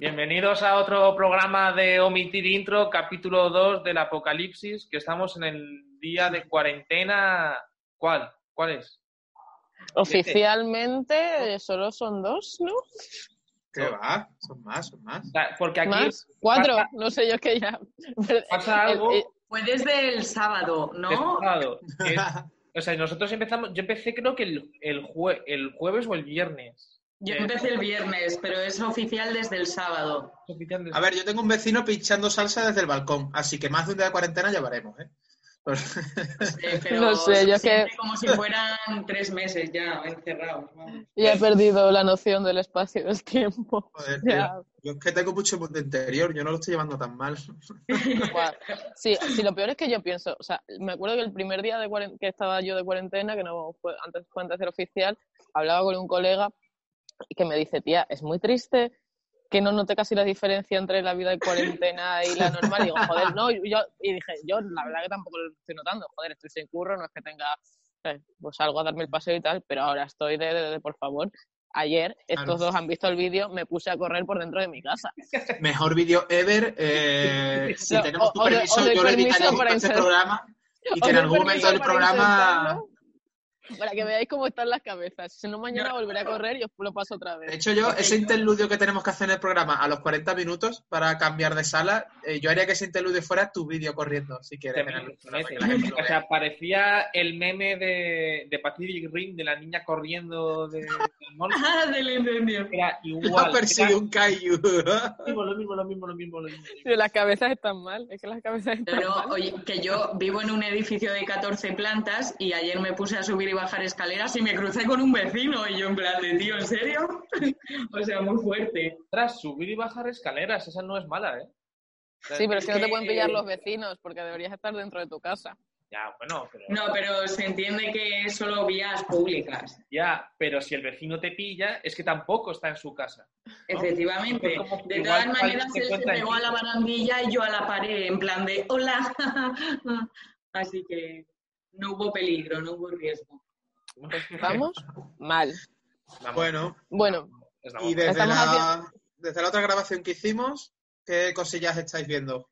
Bienvenidos a otro programa de Omitir Intro, capítulo 2 del Apocalipsis, que estamos en el día de cuarentena. ¿Cuál? ¿Cuál es? Oficialmente eh, solo son dos, ¿no? ¿Qué va? Son más, son más. Porque aquí ¿Más? ¿Cuatro? pasa- No sé yo qué ya. pasa El- algo el- Fue desde el sábado, ¿no? sábado, que es- o sea, nosotros empezamos, yo empecé creo que el, el, jue- el jueves o el viernes. Yo empecé el viernes, pero es oficial desde el sábado. de- A ver, yo tengo un vecino pinchando salsa desde el balcón, así que más de un día de cuarentena llevaremos, ¿eh? Pues- Eh, pero No sé, yo que- siente como si fueran tres meses ya encerrados. vamos. Ya he perdido la noción del espacio y del tiempo. Joder, Ya. tío. Yo es que tengo mucho mundo interior, yo no lo estoy llevando tan mal. Sí, sí, lo peor es que yo pienso, o sea, me acuerdo que el primer día de que estaba yo de cuarentena, que no fue antes, fue antes del oficial, hablaba con un colega que me dice, tía, es muy triste que no note casi la diferencia entre la vida de cuarentena y la normal. Y digo, joder, no, y yo, y dije, yo la verdad que tampoco lo estoy notando, joder, estoy sin curro, no es que tenga, eh, pues salgo a darme el paseo y tal, pero ahora estoy de, de- de, por favor. Ayer, estos dos han visto el vídeo, me puse a correr por dentro de mi casa. Mejor vídeo ever. eh, si No, tenemos tu o permiso, o yo junto para a este programa y que en algún momento del programa... Para que veáis cómo están las cabezas. Si no, mañana volveré a correr y os lo paso otra De vez. hecho, yo, ese interludio que tenemos que hacer en el programa a los 40 minutos para cambiar de sala, eh, yo haría que ese interludio fuera tu vídeo corriendo, si quieres. El lo O sea, parecía el meme de, de Pacific Rim de la niña corriendo de, del monte. Ah, del incendio. Era Ha igual. perseguido Era un Kaiju. lo mismo, lo mismo, lo mismo, lo mismo, lo mismo. Sí, las cabezas están mal. Es que las cabezas están Pero, mal. oye, que yo vivo en un edificio de 14 plantas y ayer me puse a subir y bajar escaleras y me crucé con un vecino y yo en plan de, tío, ¿en serio? o sea, muy fuerte. Tras subir y bajar escaleras, esa no es mala, ¿eh? Sí, pero es que no te pueden pillar los vecinos porque deberías estar dentro de tu casa. Ya, bueno, pero... No, pero se entiende que es solo vías públicas. Ya, pero si el vecino te pilla, es que tampoco está en su casa. Efectivamente. Como De todas maneras, se él se pegó a la barandilla y yo a la pared, en plan de hola. Así que no hubo peligro, no hubo riesgo. Mal. Vamos, Bueno, Bueno, estamos y desde la, desde la otra grabación que hicimos, ¿qué cosillas estáis viendo?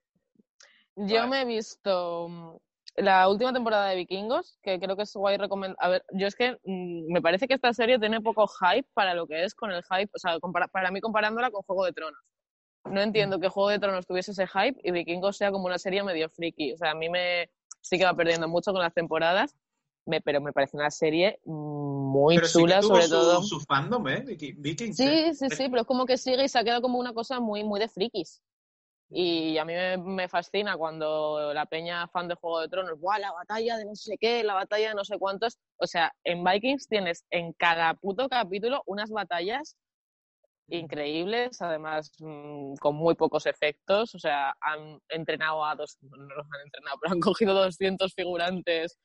yo Vale. me he visto mm, la última temporada de Vikingos, que creo que es guay recomendar. A ver, yo es que mm, me parece que esta serie tiene poco hype para lo que es con el hype, o sea, para mí comparándola con Juego de Tronos. No entiendo que Juego de Tronos tuviese ese hype y Vikingos sea como una serie medio friki. O sea, a mí me sí que va perdiendo mucho con las temporadas, me- pero me parece una serie muy Pero sí que chula, tuvo sobre su, todo. su fandom, ¿eh? Viki- Vikings. Sí, sí, sí, pero es como que sigue y se ha quedado como una cosa muy, muy de frikis. Y a mí me, me fascina cuando la peña fan de Juego de Tronos, ¡buah, la batalla de no sé qué, la batalla de no sé cuántos! O sea, en Vikings tienes en cada puto capítulo unas batallas increíbles, además mm, con muy pocos efectos. O sea, han entrenado a dos, no los han entrenado, pero han cogido 200 figurantes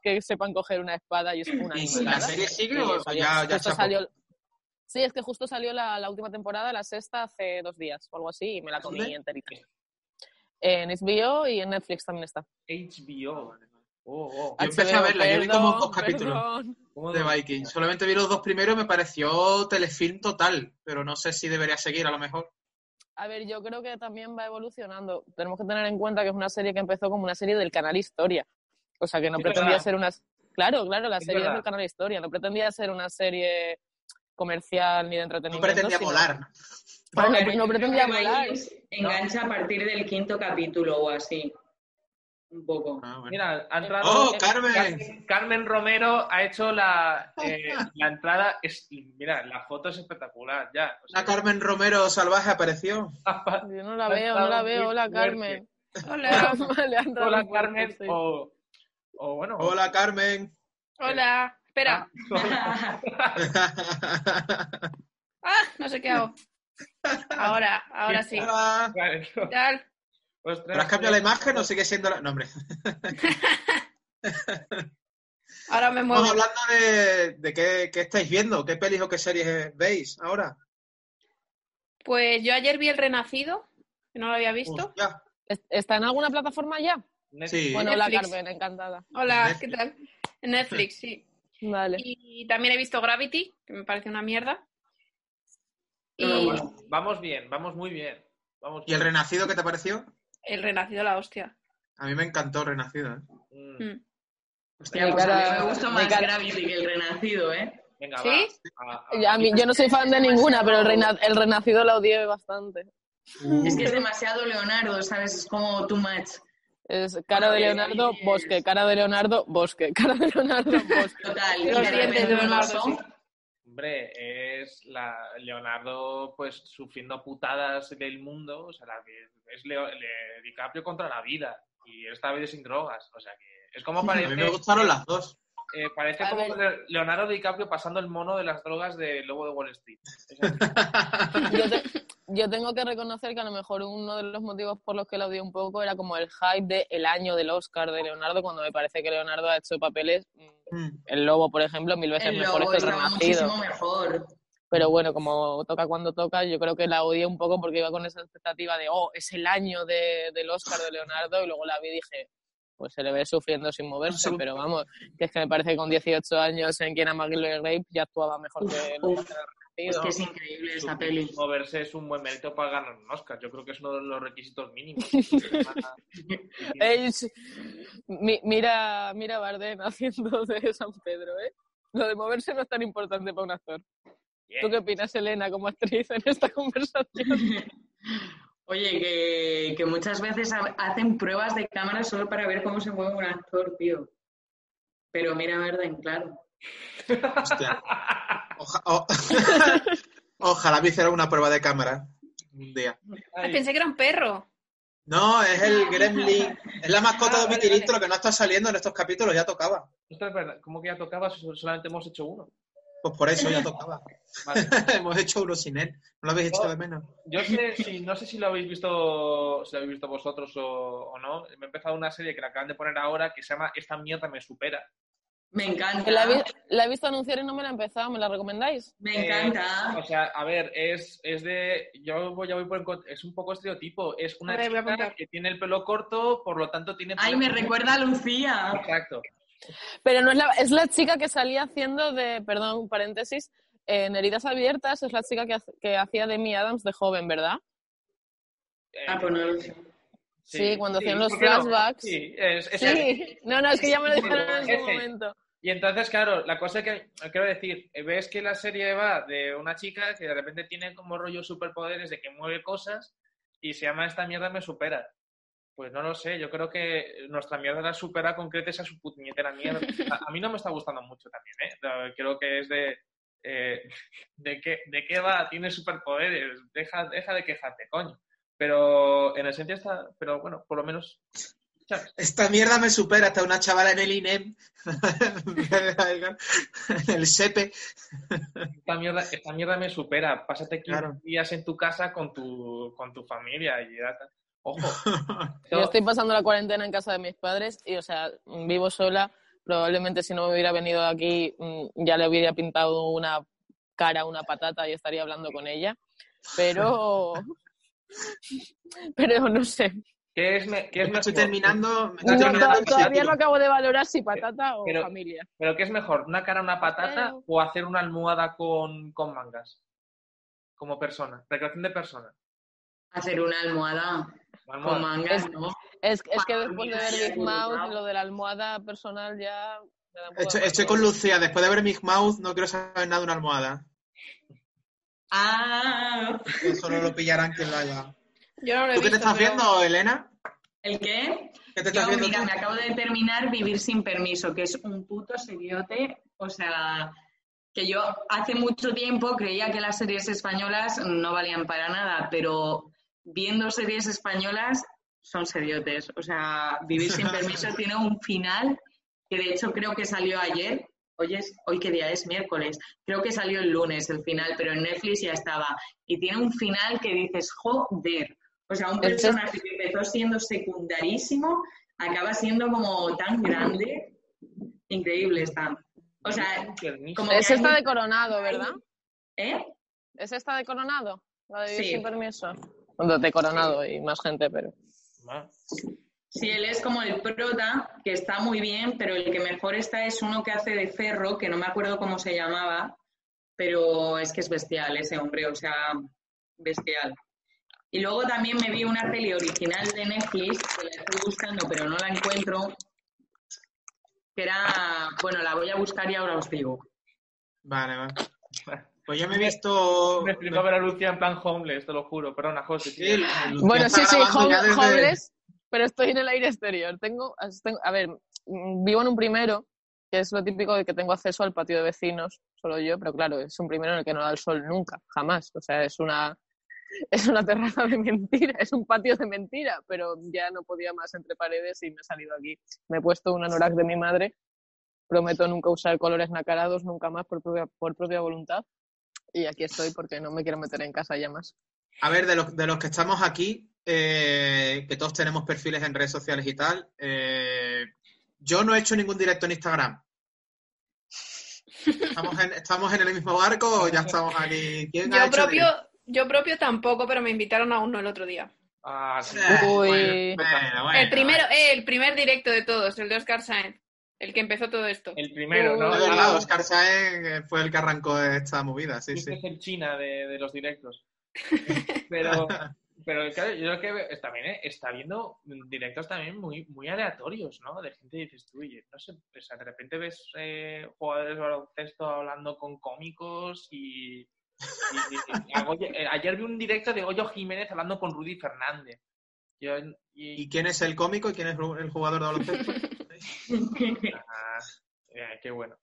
que sepan coger una espada y es una ¿Y si la serie sigue Y o salió- ya, ya justo chapó? salió- Sí, es que justo salió la, la última temporada, la sexta, hace dos días o algo así, y me la comí ¿Dónde? enterita. En HBO y en Netflix también está. HBO. Oh, oh. Yo empecé a verla, yo vi como dos perdón, capítulos. perdón. ¿Cómo de no? Vikings. Solamente vi los dos primeros, me pareció telefilm total, pero no sé si debería seguir a lo mejor. A ver, yo creo que también va evolucionando. Tenemos que tener en cuenta que es una serie que empezó como una serie del canal Historia. O sea, que no pretendía verdad. ser una... Claro, claro, la Es serie del canal Historia. No pretendía ser una serie comercial ni de No entretenimiento. pretendía sino- volar. No, no pretendía volar. Engancha a partir del quinto capítulo o así. Un poco. Ah, bueno. Mira, ha entrado... ¡Oh, eh, Carmen! Carmen, Romero ha hecho la, eh, la entrada. Es, mira, la foto es espectacular, ya. O sea, Una Carmen Romero salvaje apareció. Yo no la veo, no la veo. Hola. Carmen. Hola, Le han dado Hola, Carmen. sí. O, o bueno. Hola, Carmen. hola. Espera. Ah, Ah, no sé qué hago. Ahora, ahora sí. Hola. ¿Qué tal? ostras, ¿Pero has cambiado la imagen o sigue siendo la...? No, hombre. Ahora me Estamos muevo. hablando de, de qué, qué estáis viendo, qué pelis o qué series veis ahora. Pues yo ayer vi El Renacido, que no lo había visto. Ya. ¿Es- ¿Está en alguna plataforma ya? Netflix. Sí. Bueno, hola. Carmen, encantada. Hola, Netflix. ¿qué tal? En Netflix, sí. Vale. Y también he visto Gravity, que me parece una mierda. Y Vamos bien, vamos muy bien. Vamos ¿Y el. Renacido qué te pareció? el renacido la hostia. A mí me encantó Renacido. ¿eh? Mm, Mm. Hostia, Mi pues a mí cara- me gustó más cara- Gravity que el Renacido, ¿eh? Venga, ¿Sí? va. A- a- Ya, a mí- yo no soy fan de ninguna, pero el, reina- el renacido la odié bastante. Es que es demasiado Leonardo, ¿sabes? Es como too much. Es cara de Leonardo, bosque, cara de Leonardo, bosque, cara de Leonardo, bosque. Total. Los dientes de Leonardo. Hombre, es la Leonardo pues sufriendo putadas del mundo, o sea, la que es Leo- Le- DiCaprio contra la vida y esta vez sin drogas, o sea que es como A parece, mí me gustaron las dos. Eh, parece A como ver. Leonardo DiCaprio pasando el mono de las drogas de Lobo de Wall Street. Yo, te- yo tengo que reconocer que a lo mejor uno de los motivos por los que la odié un poco era como el hype de el año del Oscar de Leonardo, cuando me parece que Leonardo ha hecho papeles, mm, Mm. el lobo, por ejemplo, mil veces El mejores lobo que el estaba renacido. mejor. Pero bueno, como toca cuando toca, yo creo que la odié un poco porque iba con esa expectativa de, oh, es el año de- del Oscar de Leonardo, y luego la vi y dije, pues se le ve sufriendo sin moverse, pero vamos, que es que me parece que con 18 años en Quien ama a Gilbert Grape ya actuaba mejor que el Uf, Es que es increíble esa Su- peli. Moverse es un buen mérito para ganar un Oscar. Yo creo que es uno de los requisitos mínimos. Mi- mira, mira a Bardem haciendo de San Pedro, ¿eh? Lo de moverse no es tan importante para un actor. Bien. ¿Tú qué opinas, Elena, como actriz en esta conversación? Oye, que, que muchas veces ha- hacen pruebas de cámara solo para ver cómo se mueve un actor, tío. Pero mira, Verden, claro. Hostia. Oja- o- Ojalá me hiciera una prueba de cámara un día. Ah, Ay, Pensé que era un perro. No, es el Gremlin. Es la mascota Ah, de vale, Mitirintro vale. que no está saliendo en estos capítulos, ya tocaba. esto es verdad. ¿Cómo que ya tocaba? si Solamente hemos hecho uno. Pues por eso ya tocaba. Vale. Hemos hecho uno sin él. No lo habéis hecho de menos. Yo sé, si, no sé si lo habéis visto, si lo habéis visto vosotros o, o no. Me he empezado una serie que la acaban de poner ahora que se llama Esta mierda me supera. Me encanta. La he, vi- la he visto anunciar y no me la he empezado, ¿me la recomendáis? Me Eh, encanta. o sea, a ver, es, es de. Yo voy, ya voy por el Es un poco estereotipo. Es una a chica que tiene el pelo corto, por lo tanto tiene. Ay, me recuerda a Lucía. Exacto. Pero no es la, es la chica que salía haciendo de, perdón, paréntesis, en Heridas Abiertas, es la chica que, que hacía de Adams de joven, ¿verdad? Ah, pues no lo sé. Sí, cuando hacían los ¿por qué no? flashbacks. Sí, es, es Sí, no, no, es que ya me lo dijeron en Ese. momento. Y entonces, claro, la cosa que quiero decir, ves que la serie va de una chica que de repente tiene como rollo superpoderes de que mueve cosas y se llama Esta mierda me supera. Pues no lo sé, yo creo que nuestra mierda la supera con creces a su puñetera mierda. A, a mí no me está gustando mucho también, ¿eh? Creo que es de... eh, ¿de, qué, ¿De qué va? Tiene superpoderes, deja, deja de quejarte, coño. Pero en esencia está... Pero bueno, por lo menos... ¿sabes? Esta mierda me supera hasta una chavala en el INEM. en el SEPE. Esta mierda, esta mierda me supera. Pásate 15 Claro. días en tu casa con tu, con tu familia y ya está. Ojo. Yo estoy pasando la cuarentena en casa de mis padres y, o sea, vivo sola. Probablemente si no me hubiera venido aquí mm, ya le hubiera pintado una cara, una patata y estaría hablando con ella. Pero... Pero no sé. ¿Qué es, me- qué es Me estoy mejor? terminando. me estoy No, terminando todavía no acabo de valorar si patata o Pero- familia. ¿Pero qué es mejor? ¿Una cara, una patata Pero- o hacer una almohada con, con mangas? Como persona. Recreación de persona. Hacer Una almohada. Con mangas, Es- ¿no? Es, es que después de ver Big Mouth, lo de la almohada personal ya... Estoy, con Lucía. Después de ver Big Mouth, no quiero saber nada de una almohada. Ah, Eso no lo pillarán quien lo haga. Yo no lo he ¿Tú qué te estás pero- viendo, Elena? ¿el qué? ¿Qué te estás Yo, viendo mira, tú? me acabo de terminar Vivir sin permiso, que es un puto seriote. O sea, que yo hace mucho tiempo creía que las series españolas no valían para nada, pero viendo series españolas son seriotes. O sea, Vivir sin permiso tiene un final que de hecho creo que salió ayer. Hoy, es, hoy qué día es miércoles. Creo que salió el lunes el final, pero en Netflix ya estaba. Y tiene un final que dices, joder. O sea, un personaje que empezó siendo secundarísimo acaba siendo como tan grande. Increíble está. O sea, como Es hay esta mu- de Coronado, ¿verdad? ¿Eh? ¿Es esta de Coronado? La de Vivir Sí. sin permiso. De Coronado y más gente, pero... Sí, él es como el prota, que está muy bien, pero el que mejor está es uno que hace de ferro, que no me acuerdo cómo se llamaba, pero es que es bestial ese hombre, o sea, bestial. Y luego también me vi una peli original de Netflix, que la estoy buscando, pero no la encuentro, que era, bueno, la voy a buscar y ahora os digo. Vale, vale. Pues yo me he visto. Me explicó ver a Lucia en plan homeless, te lo juro. Perdona, José. Sí, Lucía Bueno, sí, sí, ya home- desde- homeless, pero estoy en el aire exterior. Tengo, tengo- a ver, mm, vivo en un primero, que es lo típico de que tengo acceso al patio de vecinos, solo yo, pero claro, es un primero en el que no da el sol nunca, jamás. O sea, es una, es una terraza de mentira, es un patio de mentira, pero ya no podía más entre paredes y me he salido aquí. Me he puesto un anorak de mi madre, prometo nunca usar colores nacarados, nunca más por propia, por propia voluntad. Y aquí estoy porque no me quiero meter en casa ya más. A ver, de los, de los que estamos aquí, eh, que todos tenemos perfiles en redes sociales y tal, eh, yo no he hecho ningún directo en Instagram. ¿Estamos en, ¿Estamos en el mismo barco o ya estamos aquí? ¿Quién ha Yo hecho propio, yo propio tampoco, pero me invitaron a uno el otro día. Ah, sí. Uy. bueno, bueno, bueno, el primero, eh, el primer directo de todos, el de Oscar Sáenz, el que empezó todo esto. El primero, ¿no? Ah, Oscar Sáenz eh, fue el que arrancó esta movida, sí, Este sí. es el China de, de los directos. Pero, pero claro, yo lo que veo es también eh, está viendo directos también muy, muy aleatorios, ¿no? De gente que dices tú, oye, no sé, o sea, de repente ves eh, jugadores de baloncesto hablando con cómicos y. y- y- y a Goyo- eh, ayer vi un directo de Goyo Jiménez hablando con Rudy Fernández. Yo- y, ¿Y quién es el cómico y quién es el jugador de baloncesto? Ah, eh, qué bueno.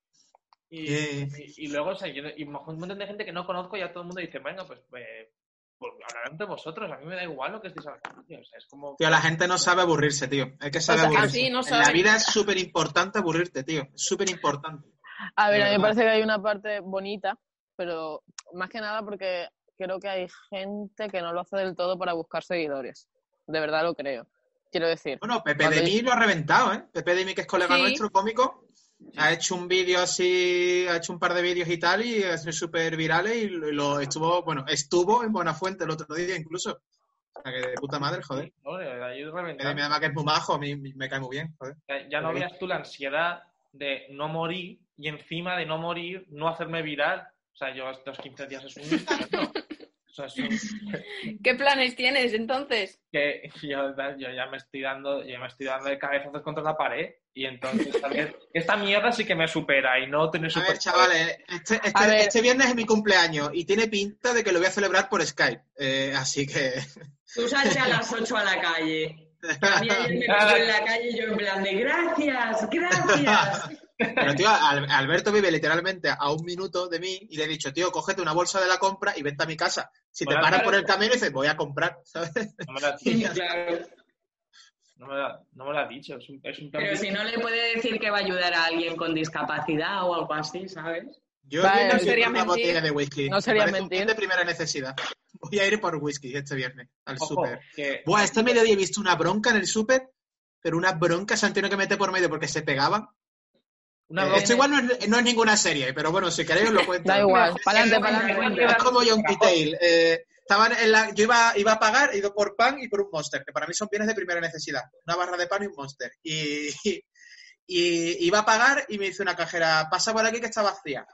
Y, y- y luego, o sea, yo- y un montón de gente que no conozco, ya todo el mundo dice, venga, pues, eh, pues hablarán entre vosotros, a mí me da igual lo que estéis hablando. tío, O sea, es como... Tío, la gente no sabe aburrirse, tío. Hay que saber O sea, aburrirse. así no En la vida es súper importante aburrirte, tío. Es súper importante. A ver, De a mí me parece que hay una parte bonita, pero más que nada porque creo que hay gente que no lo hace del todo para buscar seguidores. De verdad lo creo. Quiero decir, Bueno, Pepe de mí lo ha reventado, ¿eh? Pepe de mí, que es colega Sí. nuestro, cómico, ha hecho un vídeo así, ha hecho un par de vídeos y tal, y es súper virales, y lo, estuvo, bueno, estuvo en Buenafuente el otro día incluso. O sea, que de puta madre, joder. No, de verdad, yo Pepe de reventando. mí, además que es muy majo, a mí me cae muy bien, joder. Ya, ya no veas tú la ansiedad de no morir y encima de no morir, no hacerme viral. O sea, yo estos 15 días es un sea, ¿Qué planes tienes entonces? que yo, yo ya me estoy dando, ya me estoy dando de cabezazos contra la pared y entonces también esta mierda sí que me supera y no tener A super ver, chavales, este, este- ver. este viernes es mi cumpleaños y tiene pinta de que lo voy a celebrar por Skype. Eh, así que. Tú salte a las 8 a la calle. A mí ayer me en la calle y yo en plan de gracias, gracias. Pero, tío, Al- Alberto vive literalmente a un minuto de mí y le he dicho, tío, cógete una bolsa de la compra y vente a mi casa. Si te paras por el camino y dices, voy a comprar, ¿sabes? No me lo ha, Sí, claro. no me lo ha- no me lo ha dicho. Es un, es un Pero si no le puede decir que va a ayudar a alguien con discapacidad o algo así, ¿sabes? Yo Vale, no sería una mentir. botella de whisky. No sería parece un mentir. bien de primera necesidad. Voy a ir por whisky este viernes al súper. que- Buah, este mediodía he visto una bronca en el súper, pero una bronca se han tenido que meter por medio porque se pegaban. Una Eh, esto igual no es, no es ninguna serie, pero bueno, si queréis os lo cuento. da igual, adelante. cuente Es como Yonky Tail. Eh, estaban en la, yo iba, iba a pagar, he ido por pan y por un monster, que para mí son bienes de primera necesidad. Una barra de pan y un monster. Y, y iba a pagar y me dice una cajera, pasa por aquí que está vacía.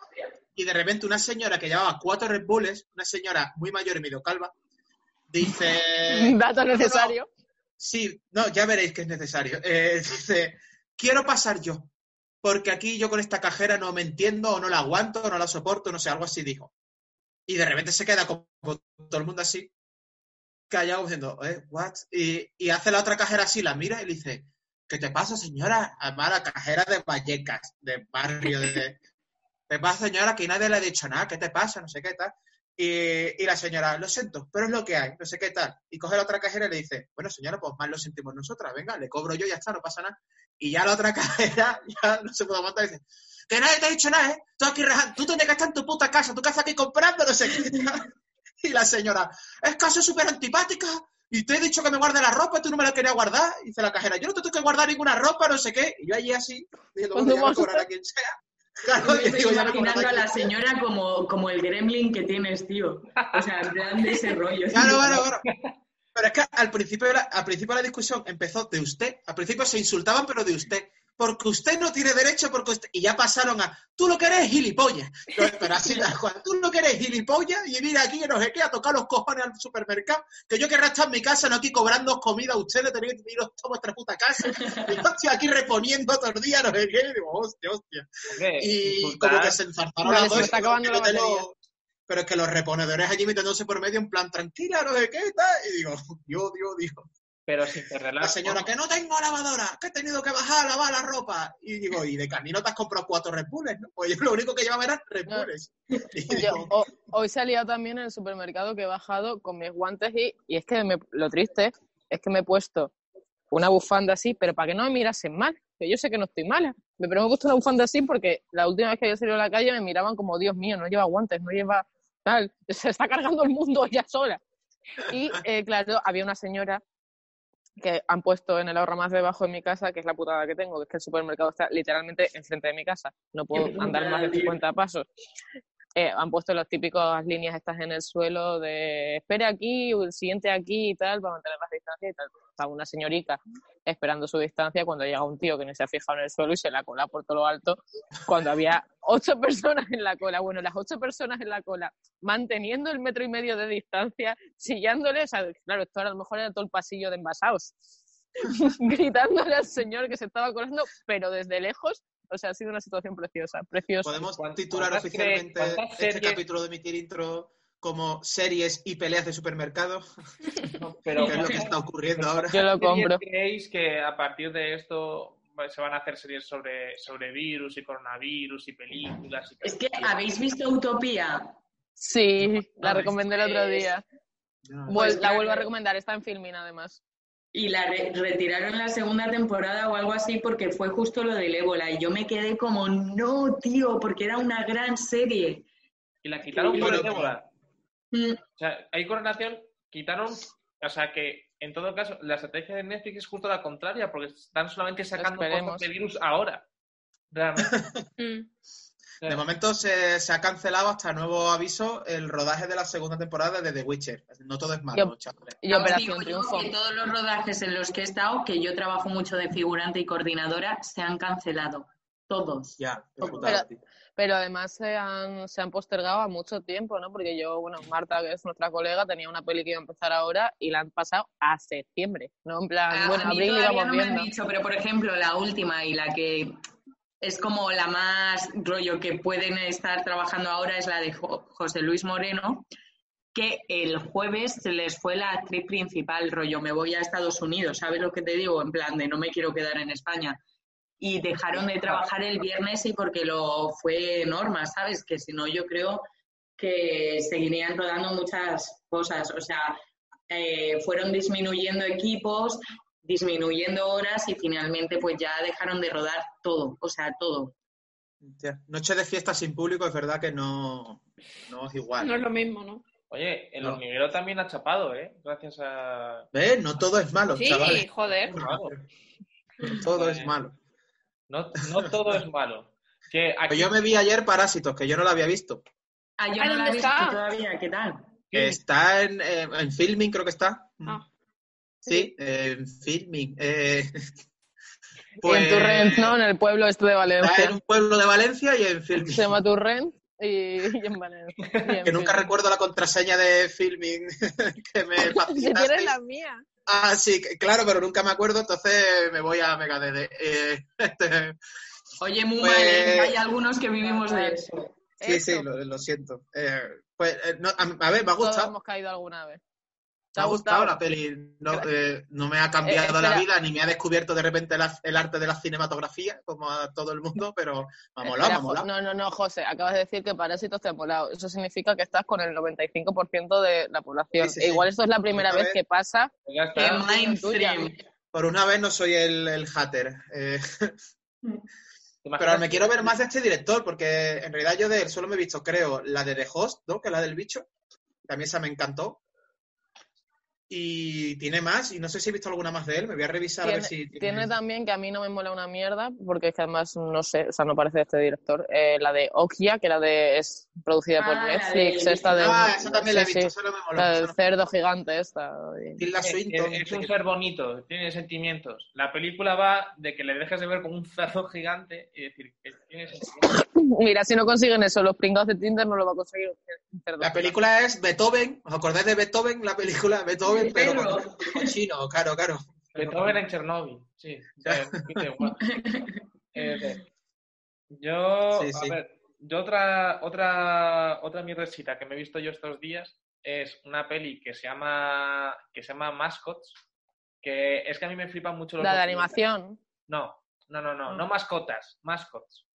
Y de repente una señora que llevaba cuatro Red Bulls, una señora muy mayor y medio calva, dice... Dato necesario. Sí, no, ya veréis que es necesario. Eh, dice, quiero pasar yo, porque aquí yo con esta cajera no me entiendo, o no la aguanto, o no la soporto, no sé, algo así dijo. Y de repente se queda como todo el mundo así, callado, diciendo, ¿eh? ¿What? Y, y hace la otra cajera así, la mira y le dice, ¿qué te pasa, señora? Además, la cajera de Vallecas, de barrio, de... ¿Qué pasa, señora? Que nadie le ha dicho nada, ¿qué te pasa? No sé qué tal. Y, y la señora, lo siento, pero es lo que hay, no sé qué tal. Y coge la otra cajera y le dice, bueno, señora, pues más lo sentimos nosotras, venga, le cobro yo y ya está, no pasa nada. Y ya la otra cajera ya no se puede aguantar y dice, que nadie te ha dicho nada, ¿eh? Tú aquí tú tienes que estar en tu puta casa, tú que estás aquí comprando, no sé qué tal. Y la señora, es que soy súper antipática y te he dicho que me guarde la ropa y tú no me la querías guardar. Y dice la cajera, yo no te tengo que guardar ninguna ropa, no sé qué. Y yo allí así, diciendo, bueno, ya me cobrará quien sea. Claro, Me estoy imaginando a la señora como, como el gremlin que tienes, tío. O sea, en plan de ese rollo. Claro, claro, claro. Pero es que al principio, al principio de la discusión empezó de usted. Al principio se insultaban, pero de usted. Porque usted no tiene derecho, porque usted... Y ya pasaron a, tú lo que eres gilipollas. Pero así tal cual, tú lo que eres gilipollas y mira aquí que no sé qué, a tocar los cojones al supermercado, que yo querrá estar en mi casa, no aquí cobrando comida a ustedes, tenéis que iros a vuestra puta casa. Y yo estoy aquí reponiendo todos los días, no sé qué, y digo, hostia, ostia. Hombre, Y como que se enzarzaron las dos. la. Pero es que los reponedores allí metiéndose por medio en plan tranquila, no sé qué. Y digo, Dios, Dios, Dios. Pero sin perder La la señora, que no tengo lavadora, que he tenido que bajar a lavar la ropa. Y digo, y de camino te has comprado cuatro Red Bulls, ¿no? Pues yo lo único que llevaba eran Red No. Bulls. Yo, digo, ho- hoy se ha liado también en el supermercado que he bajado con mis guantes y, y es que me- lo triste es que me he puesto una bufanda así, pero para que no me mirasen mal, que yo sé que no estoy mala, pero me he puesto una bufanda así porque la última vez que había salido a la calle me miraban como, Dios mío, no lleva guantes, no lleva tal, se está cargando el mundo ella sola. Y eh, claro, había una señora que han puesto en el ahorro más debajo de mi casa, que es la putada que tengo, que es que el supermercado está literalmente enfrente de mi casa. No puedo andar más de putada, tío. 50 pasos. Eh, han puesto las típicas líneas estas en el suelo de espere aquí, el siguiente aquí y tal, para mantener las distancias y tal. Estaba una señorita esperando su distancia cuando llega un tío que no se ha fijado en el suelo y se la cola por todo lo alto, cuando había ocho personas en la cola. Bueno, las ocho personas en la cola, manteniendo el metro y medio de distancia, chillándole, o sea, claro, esto a lo mejor era todo el pasillo de envasados, gritándole al señor que se estaba colando, pero desde lejos, o sea, ha sido una situación preciosa, preciosa. podemos ¿Cuántas- titular oficialmente este series- capítulo de emitir intro como series y peleas de supermercado, pero que es lo que está ocurriendo ahora. Yo lo ¿Qué series compro. creéis que a partir de esto se van a hacer series sobre, sobre virus y coronavirus y películas? Y Es que habéis visto Utopía. Sí, la recomendé el otro día. No- Pues la vuelvo a recomendar, está en Filmin además. Y la re- retiraron la segunda temporada o algo así porque fue justo lo del ébola. Y yo me quedé como, no, tío, porque era una gran serie. Y la quitaron por el ébola. Mm, O sea, hay correlación, quitaron, o sea que en todo caso la estrategia de Netflix es justo la contraria, porque están solamente sacando cosas de virus ahora. Realmente. Mm. De momento se, se ha cancelado hasta nuevo aviso el rodaje de la segunda temporada de The Witcher. No todo es malo, Yo- chavales. Y Operación digo yo que todos los rodajes en los que he estado, que yo trabajo mucho de figurante y coordinadora, se han cancelado. Todos. Ya, Pero-. Pero además se han, se han postergado a mucho tiempo, ¿no? Porque yo, bueno, Marta, que es nuestra colega, tenía una peli que iba a empezar ahora y la han pasado a septiembre, ¿no? En plan, A- bueno, a mí abril íbamos no me han dicho, pero por ejemplo, la última y la que es como la más rollo que pueden estar trabajando ahora es la de Jo- José Luis Moreno, que el jueves se les fue la actriz principal, rollo, me voy a Estados Unidos, ¿sabes lo que te digo? En plan de no me quiero quedar en España. Y dejaron de trabajar el viernes y porque lo fue Norma, ¿sabes? Que si no, yo creo que seguirían rodando muchas cosas. O sea, eh, fueron disminuyendo equipos, disminuyendo horas y finalmente pues ya dejaron de rodar todo, o sea, todo. Noche de fiesta sin público es verdad que no, no es igual. No es lo mismo, ¿no? Oye, el No. hormiguero también ha chapado, ¿eh? Gracias a... ¿Ves? No todo es malo, Sí, chavales. joder. No todo es malo. No, no todo es malo. Que aquí yo me vi ayer Parásitos, que yo no la había visto. Ah, yo no ¿dónde he visto está? todavía, ¿qué tal? Está en, eh, en filming, creo que está. Ah. Sí, eh, en filming. Eh, Y en Turrent, ¿no? En el pueblo este de Está en Valencia. un pueblo de Valencia y en filming. Se llama Turrent y, y en Valencia. Y en Que nunca recuerdo la contraseña de filming que me Si tienes la mía. Ah, sí, claro, pero nunca me acuerdo, entonces me voy a Megadede. Eh, este, Oye, muy Pues- mal, ¿eh? hay algunos que vivimos de eso. sí, Eso. sí, lo, lo siento. Eh, pues, eh, no, a, a ver, me ha Todos gustado. hemos caído alguna vez. Me ha gustado la peli. No, eh, no me ha cambiado Eh, la vida ni me ha descubierto de repente la- el arte de la cinematografía, como a todo el mundo, pero me ha molado, me Espera, ha molado. No, no, no, José, acabas de decir que Parásitos te ha molado. Eso significa que estás con el 95% de la población. Sí, sí, sí. E igual esto es la primera vez vez- que pasa. pues está. mainstream. Por una vez no soy el, el hater. eh, ¿Te pero me quiero ver más de este director, porque en realidad yo de él solo me he visto, creo, la de The Host, ¿no? Que es la del bicho. También esa me encantó. Y tiene más, y no sé si he visto alguna más de él, me voy a revisar a ver si... Tiene también, que a mí no me mola una mierda, porque es que además no sé, o sea, no parece de este director, eh, la de Okia, que era de, es producida por Ah, la de- Netflix, esta de... Ah, esa también la he visto, sí, no me mola. la del cerdo gigante esta. Es, Swinton. es- es un ser bonito, tiene sentimientos. La película va de que le dejes de ver como un cerdo gigante y decir que tiene sentimientos. Mira, si no consiguen eso, los pringados de Tinder no lo va a conseguir un cerdo La gigante. película es Beethoven, ¿os acordáis de Beethoven? La película Beethoven, Sí, pero pero- chino, claro, claro. Beethoven en Chernóbil, sí. Eh, yo, Sí, sí. a ver, yo otra, otra, otra mierdecita que me he visto yo estos días es una peli que se llama, que se llama Mascots, que es que a mí me flipan mucho los La de animación. No, no, no, no, no mascotas, mascots.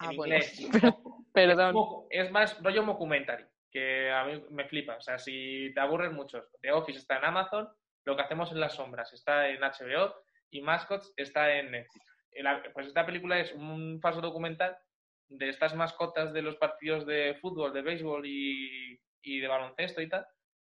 En Ah, bueno. inglés. Perdón. Mocu- Es más rollo documentary, que a mí me flipa. O sea, si te aburres mucho, The Office está en Amazon, Lo que hacemos en las sombras está en HBO y Mascots está en Netflix. Pues esta película es un falso documental de estas mascotas de los partidos de fútbol, de béisbol y, y de baloncesto y tal,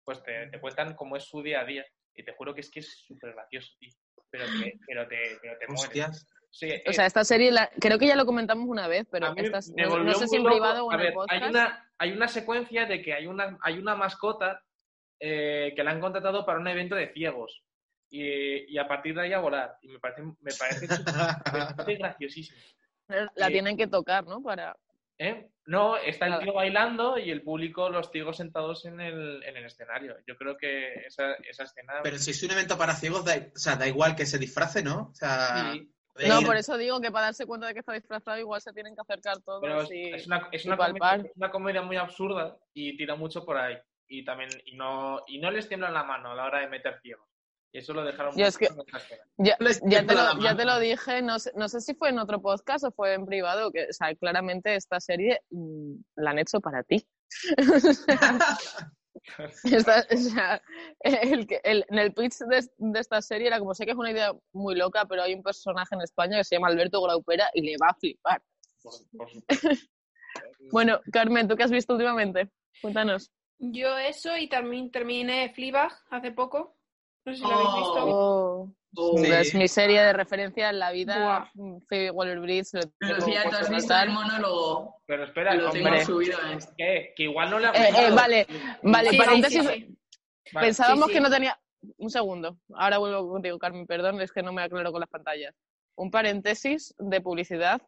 pues te, te cuentan cómo es su día a día. Y te juro que es que es súper gracioso, tío. Pero te, pero te, pero te mueres. Sí, O sea, esta serie, la- creo que ya lo comentamos una vez, pero esta, me no, volvió no sé si en privado o A en el ver, podcast. Hay una, hay una secuencia de que hay una, hay una mascota eh, que la han contratado para un evento de ciegos. Y, y a partir de ahí a volar. Y me parece, me parece, me parece graciosísimo. La Sí. tienen que tocar, ¿no? Para... ¿Eh? No, está el tío bailando y el público, los ciegos sentados en el, en el escenario. Yo creo que esa, esa escena. Pero si es un evento para ciegos, da, o sea, da igual que se disfrace, ¿no? O sea, sí, No, por eso digo que para darse cuenta de que está disfrazado igual se tienen que acercar todos pero es, y... es una, es, y una palpar. comedia, es una comedia muy absurda y tira mucho por ahí. Y también y no, y no les tiembla la mano a la hora de meter ciegos. Y eso lo dejaron Yo es que-. Ya, te lo, ya te lo dije, no sé, no sé si fue en otro podcast o fue en privado, que o sea, claramente esta serie mm, la han hecho para ti. Esta- o sea, el que- el- en el pitch de, de esta serie era como, sé que es una idea muy loca, pero hay un personaje en España que se llama Alberto Graupera y le va a flipar. Por, por supuesto. Bueno, Carmen, ¿tú qué has visto últimamente? Cuéntanos. Yo eso y también terminé Fleabag hace poco. No sé si lo habéis visto. Oh. Sí. Es mi serie de referencia en la vida. Buah. Phoebe Waller-Bridge. lo Pero si ya tú has visto el monólogo, Pero espera, lo hombre, tengo subido este. ¿qué? Que igual no le ha Eh, eh, vale, vale, Sí, paréntesis. sí, sí. Vale. Pensábamos sí, que no tenía. Un segundo. Ahora vuelvo contigo, Carmen. Perdón, es que no me aclaro con las pantallas. Un paréntesis de publicidad.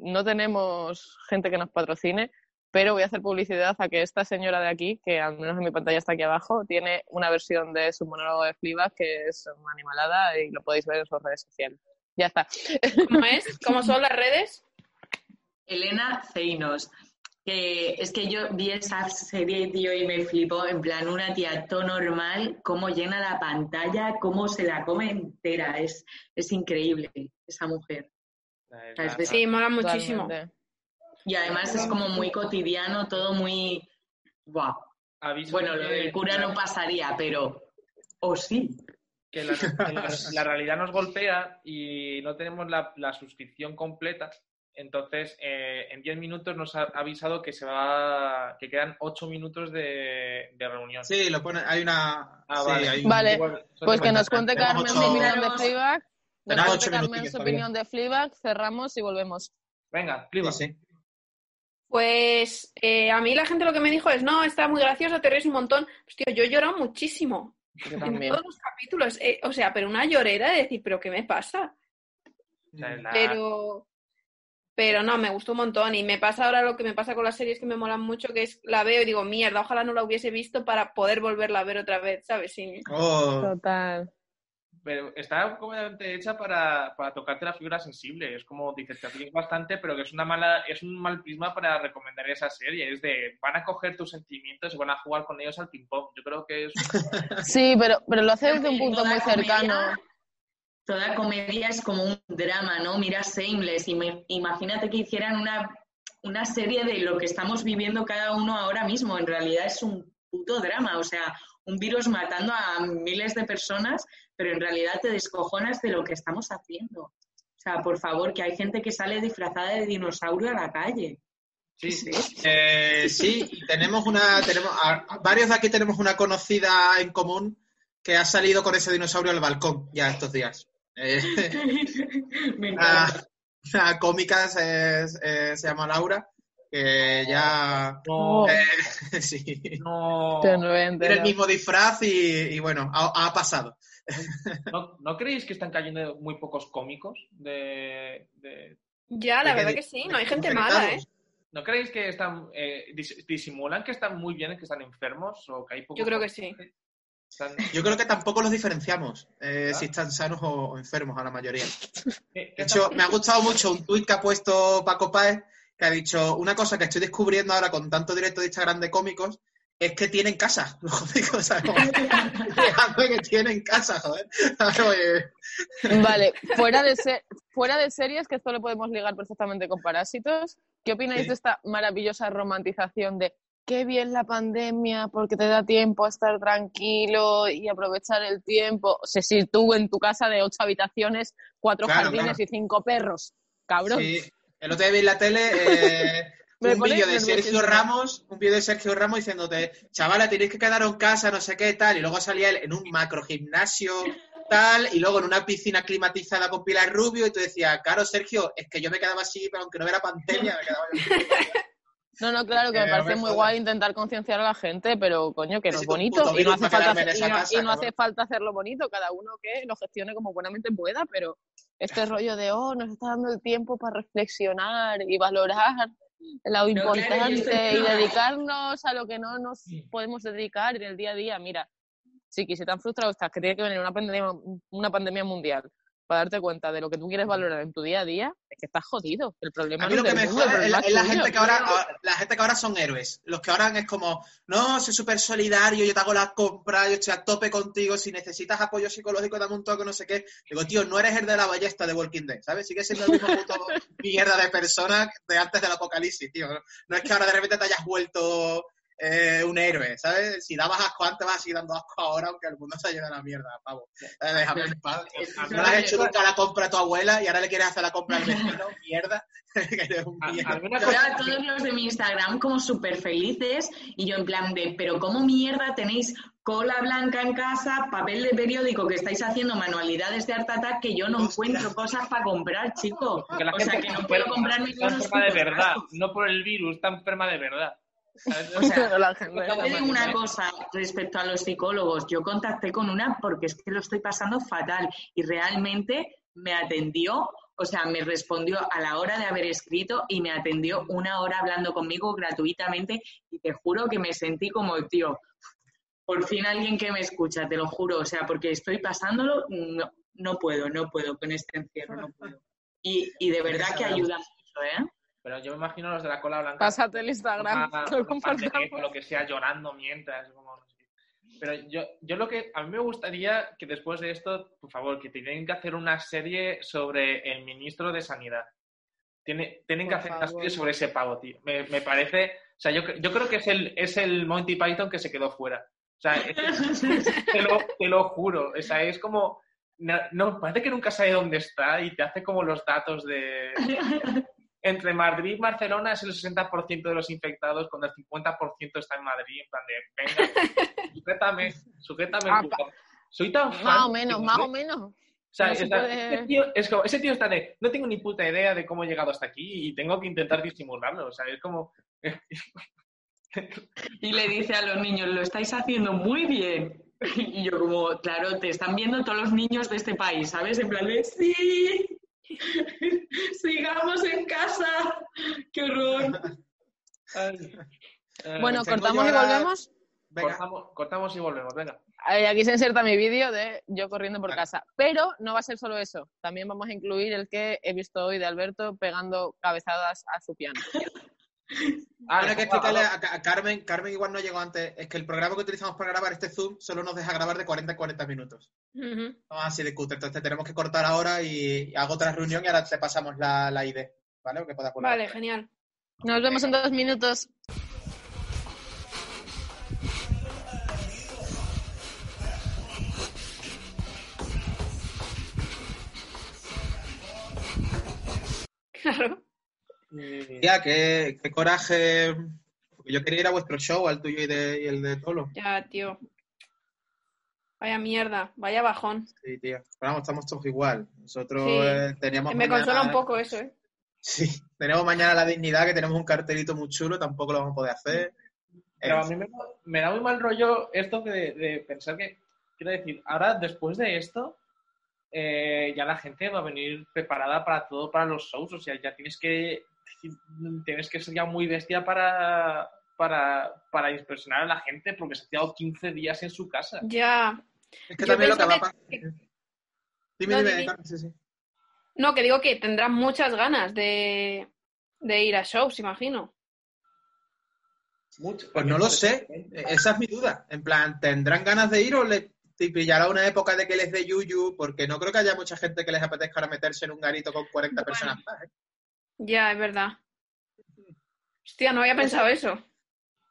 No tenemos gente que nos patrocine, pero voy a hacer publicidad a que esta señora de aquí, que al menos en mi pantalla está aquí abajo, tiene una versión de su monólogo de Fleabag que es una animalada y lo podéis ver en sus redes sociales. Ya está. ¿Cómo es? ¿Cómo son las redes? Elena Zeinos. Que es que yo vi esa serie, tío, y me flipó. En plan, una tía todo normal, cómo llena la pantalla, cómo se la come entera. Es, es increíble esa mujer. La- la- Sí, mola muchísimo. Totalmente. Y además es como muy cotidiano, todo muy. Bueno, lo del cura no pasaría, pero. O sí. que la, que la- la realidad nos golpea y no tenemos la, la suscripción completa. Entonces, eh, en 10 minutos nos ha avisado que se va, que quedan 8 minutos de, de reunión. Sí, lo pone, hay una... Ah, sí, vale. hay un- Vale, Igual, eso Pues que nos cuente Carmen su opinión de Fleabag. Nos cuente Carmen su opinión de Fleabag, cerramos y volvemos. Venga, Sí, Fliba. sí. Pues eh, a mí la gente lo que me dijo es, no, está muy graciosa, te ríes un montón. Pues tío, yo he llorado muchísimo Yo en también. todos los capítulos. Eh, o sea, pero una llorera de decir, pero ¿qué me pasa? La- Pero, pero no, me gustó un montón. Y me pasa ahora lo que me pasa con las series que me molan mucho, que es la veo y digo, mierda, ojalá no la hubiese visto para poder volverla a ver otra vez, ¿sabes? Sí. Oh, Total. Pero está completamente hecha para, para tocarte la fibra sensible. Es como dices, te ríes bastante, pero que es una mala, es un mal prisma para recomendar esa serie. Es de van a coger tus sentimientos y van a jugar con ellos al ping pong. Yo creo que es Sí, pero, pero lo hace desde un punto muy comedia- cercano. Toda comedia es como un drama, ¿no? Mira Shameless, y me- imagínate que hicieran una, una serie de lo que estamos viviendo cada uno ahora mismo. En realidad es un puto drama, o sea, un virus matando a miles de personas, pero en realidad te descojonas de lo que estamos haciendo. O sea, por favor, que hay gente que sale disfrazada de dinosaurio a la calle. sí, ¿Qué es esto? eh, sí, tenemos una, tenemos, a- varios de aquí tenemos una conocida en común que ha salido con ese dinosaurio al balcón ya estos días. Eh, Me una, encanta. una cómica se, eh, se llama Laura, que ya... No, eh, sí. no, Tiene el mismo disfraz y, y bueno, ha, ha pasado. ¿no, ¿no creéis que están cayendo muy pocos cómicos de, de- Ya, la verdad que sí, no hay gente mala, ¿eh? ¿No creéis que están eh, dis- disimulan que están muy bien, que están enfermos o que hay pocos Yo creo que sí. Están- Yo creo que tampoco los diferenciamos, eh, ¿Ah? si están sanos o, enfermos a la mayoría. ¿Qué- qué De hecho, me ha gustado mucho un tuit que ha puesto Paco Páez, que ha dicho, una cosa que estoy descubriendo ahora con tanto directo de Instagram de cómicos, es que tienen casa, los cómicos, ¿sabes? Como, Fíjate que tienen casa, joder. Oye, Vale, fuera de, se- fuera de series, que esto lo podemos ligar perfectamente con Parásitos, ¿qué opináis Sí. de esta maravillosa romantización de qué bien la pandemia porque te da tiempo a estar tranquilo y aprovechar el tiempo? O sea, si tú en tu casa de ocho habitaciones, cuatro Claro, jardines claro. y cinco perros, cabrón. Sí, el otro día vi en la tele eh, un vídeo de Sergio. Ramos, un vídeo de Sergio Ramos diciéndote, chavala, tenéis que quedaros en casa, no sé qué, tal, y luego salía él en un macro gimnasio, tal, y luego en una piscina climatizada con Pilar Rubio, y tú decías, claro, Sergio, es que yo me quedaba así, pero aunque no era pandemia, me quedaba No, no, claro que Eh, me no parece me muy guay intentar concienciar a la gente, pero coño, que no es bonito. y no hace falta y no- y no hace hacerlo bonito, cada uno que lo gestione como buenamente pueda, pero este rollo de oh, nos está dando el tiempo para reflexionar y valorar lo importante estoy- y dedicarnos a lo que no nos podemos dedicar en el día a día. Mira, Chiqui, si tan frustrado estás que tiene que venir una pandemia, una pandemia mundial para darte cuenta de lo que tú quieres valorar en tu día a día, es que estás jodido. El problema A mí no lo es que del me mundo, el jode es la, es la gente que ahora, ahora- la gente que ahora son héroes. Los que ahora es como, no, soy súper solidario, yo te hago las compras, yo estoy a tope contigo, si necesitas apoyo psicológico, dame un toque, no sé qué. Digo, tío, no eres el de la ballesta de Walking Dead, ¿sabes? Sigue siendo el mismo puto mierda de persona de antes del apocalipsis, tío. No es que ahora de repente te hayas vuelto eh, un héroe, ¿sabes? Si dabas asco antes, vas a seguir dando asco ahora, aunque el mundo se ha ido a la mierda, pavo. Eh, déjame en paz. No le has hecho nunca la compra a tu abuela y ahora le quieres hacer la compra al vecino, mierda. Yo veo a todos los de mi Instagram como súper felices y yo en plan de, pero ¿cómo mierda tenéis cola blanca en casa, papel de periódico que estáis haciendo manualidades de Art Attack que yo no Hostia. encuentro cosas para comprar, chico? La O sea, que está no puedo comprarme está cosas enferma de verdad, no por el virus, está enferma de verdad. O sea, La gente- Yo Te digo una cosa respecto a los psicólogos. Yo contacté con una porque es que lo estoy pasando fatal y realmente me atendió, o sea, me respondió a la hora de haber escrito y me atendió una hora hablando conmigo gratuitamente y te juro que me sentí como, tío, por fin alguien que me escucha, te lo juro, o sea, porque estoy pasándolo, no, no puedo, no puedo con este encierro, no puedo. Y, y de verdad que ayuda mucho, ¿eh? Pero yo me imagino los de la cola blanca. Pásate el Instagram, una- que lo una pandemia, compartamos. lo que sea, llorando mientras. como no sé qué. Pero yo, yo lo que. A mí me gustaría que después de esto, por favor, que tienen que hacer una serie sobre el ministro de Sanidad. Tiene, tienen que Por hacer una favor. serie sobre ese pavo, tío. Me, me parece. O sea, yo, yo creo que es el, es el Monty Python que se quedó fuera. O sea, es- te, lo, te lo juro. O sea, es como. No, no, parece que nunca sabe dónde está y te hace como los datos de. Entre Madrid y Barcelona es el 60% de los infectados, cuando el 50% está en Madrid. En plan de, venga, sujétame, sujétame. Ah. Soy tan fan. Más o menos, más o menos. O sea, no se está- puede- ese, tío, es como- ese tío está de, no tengo ni puta idea de cómo he llegado hasta aquí y tengo que intentar disimularlo. O sea, es como. Y le dice a los niños, lo estáis haciendo muy bien. Y yo como, claro, te están viendo todos los niños de este país, ¿sabes? En plan de, sí, sigamos en casa. ¡Qué horror! Eh, Bueno, cortamos y volvemos. Venga, cortamos, cortamos y volvemos, venga. Eh, Aquí se inserta mi vídeo de yo corriendo por casa. Pero no va a ser solo eso. También vamos a incluir el que he visto hoy de Alberto pegando cabezadas a su piano. Ah, Ahora hay que explicarle a, Ca- a Carmen, Carmen igual no llegó antes, es que el programa que utilizamos para grabar este Zoom solo nos deja grabar de 40 a 40 minutos. Vamos así de cutre, entonces tenemos que cortar ahora y, y hago otra reunión y ahora te pasamos la, la ID, ¿vale? Que. Vale, genial. Nos vemos en dos minutos. Claro. Tía, qué, qué coraje. Porque yo quería ir a vuestro show, al tuyo y, de- y el de Tolo. Ya, tío. Vaya mierda, vaya bajón. Sí, tío. Pero vamos, estamos todos igual. Nosotros Sí. eh, teníamos. Me mañana- consuela un poco eso, ¿eh? Sí, tenemos mañana la dignidad, que tenemos un cartelito muy chulo, tampoco lo vamos a poder hacer. Pero a mí me, me da muy mal rollo esto de, de pensar que, quiero decir, ahora después de esto, eh, ya la gente va a venir preparada para todo, para los shows. O sea, ya tienes que tienes que ser ya muy bestia para, para, para impresionar a la gente, porque se ha quedado 15 días en su casa. Ya. es que yo también lo que pienso va a que- pasar. que- Dime, No, dime, di- Carmen, sí, sí. No, que digo que tendrán muchas ganas de, de ir a shows, imagino. Mucho. Pues no lo sé. Esa es mi duda. En plan, ¿tendrán ganas de ir o les te pillará una época de que les dé yuyu? Porque no creo que haya mucha gente que les apetezca meterse en un garito con 40 Bueno. personas más. ¿eh? Ya, es verdad. Hostia, no había pensado eso.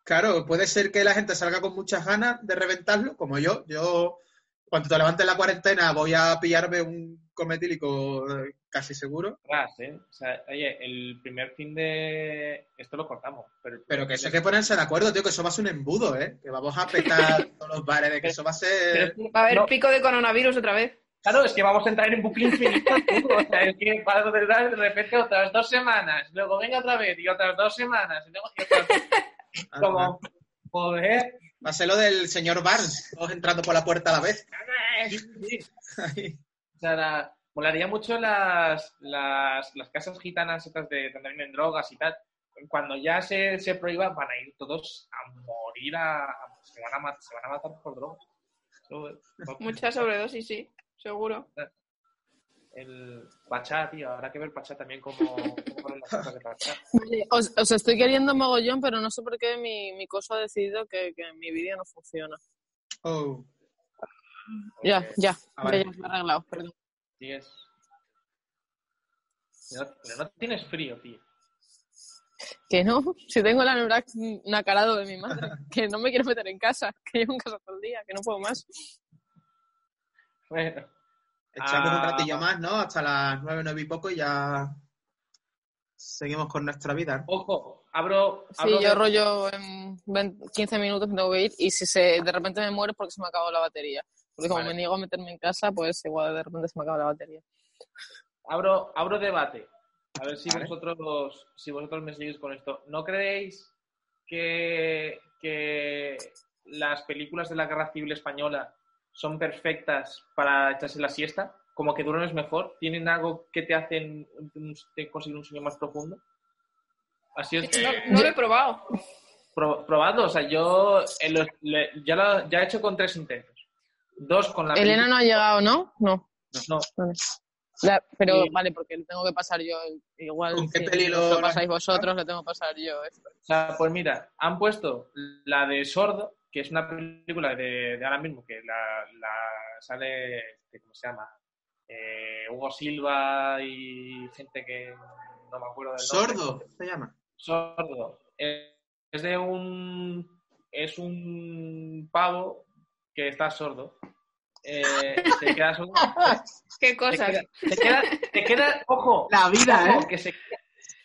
Claro, puede ser que la gente salga con muchas ganas de reventarlo, como yo. Yo, cuando te levantes la cuarentena, voy a pillarme un cometílico eh, casi seguro. Ras, ¿eh? O sea, oye, el primer fin de... Esto lo cortamos. Pero, Pero que eso hay que ponerse de acuerdo, tío, que eso va a ser un embudo, ¿eh? Que vamos a petar todos los bares, de que eso va a ser... Va a haber no, pico de coronavirus otra vez. Claro, es que vamos a entrar en bucle infinito. O sea, es que para de dar de repente otras dos semanas, luego venga otra vez y otras dos semanas, y luego y otras dos. Como, joder. Va a ser lo del señor Barnes, todos entrando por la puerta a la vez. Sí. O sea, la- molaría mucho las, las, las casas gitanas estas de donde venden drogas y tal. Cuando ya se, se prohíba, van a ir todos a morir, a, a- se, van a, se van a matar por drogas. Mucha sobredosis, sí, seguro. El Pachá, tío, habrá que ver Pachá también como, como las cosas de Pachá. Vale, os, os estoy queriendo mogollón, pero no sé por qué mi, mi coso ha decidido que, que mi vídeo no funciona. Oh. Ya, Porque, ya, Ah, vale. ya, ya, me he arreglado, perdón. tienes- Pero no, pero no tienes frío, tío. Que no, si tengo el anorak nacarado de mi madre, que no me quiero meter en casa, que llevo en casa todo el día, que no puedo más. Bueno, Echamos un Ah. ratillo más, ¿no? Hasta las nueve, nueve y poco y ya seguimos con nuestra vida. ¿no? ojo, abro. Sí, yo rollo en 20 15 minutos tengo que ir y si se, de repente me muero es porque se me ha acabado la batería. Porque como Vale. me niego a meterme en casa, pues igual de repente se me acaba la batería. abro, abro debate. A ver si Vale. vosotros si vosotros me seguís con esto. ¿No creéis que, que las películas de la Guerra Civil Española son perfectas para echarse la siesta? Como que duran es mejor. ¿Tienen algo que te hacen te conseguir un sueño más profundo? Así es. No, no lo he probado. Pro- probadlo. O sea, yo eh, lo- le- ya, lo- ya he hecho con tres intentos. Dos con la Elena no ha llegado, ¿no? No. No, Vale. La- pero Y- vale, porque lo tengo que pasar yo. Igual ¿Con qué si peli lo pasáis vosotros, lo tengo que pasar yo. esto. O sea, pues mira, han puesto la de Sordo, que es una película de, de ahora mismo, que la, la sale, este, ¿cómo se llama? Eh, Hugo Silva y gente que no me acuerdo del nombre. Sordo, se llama. Sordo. Eh, Es de un... Es un pavo que está sordo. Eh, se queda sordo. ¿Qué Te cosas? queda, te queda, ojo, La vida, ojo, ¿eh? que se,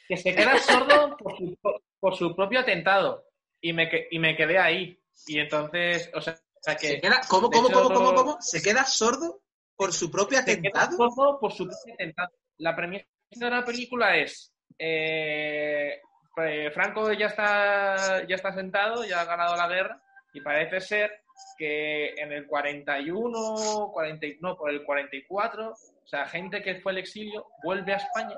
que se queda sordo por su, por- su propio atentado. Y me, y me quedé ahí. Y entonces, o sea, o sea que Se queda, ¿Cómo, cómo, hecho, cómo, cómo, cómo? ¿Se queda sordo por su propio se queda atentado? sordo por su propio atentado. La premisa de la película es eh, eh, Franco ya está, ya está sentado, ya ha ganado la guerra, y parece ser que en el 41, 40, y- no, por el 44, o sea, gente que fue al exilio vuelve a España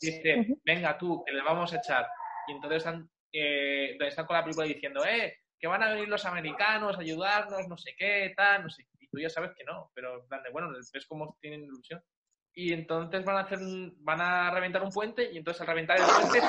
y dice, venga tú, que le vamos a echar. Y entonces están, eh, están con la película diciendo, eh, que van a venir los americanos a ayudarnos, no sé qué, tal, no sé. Y tú ya sabes que no, pero en plan de, bueno, ves cómo tienen ilusión. Y entonces van a hacer un- van a reventar un puente y entonces al reventar el puente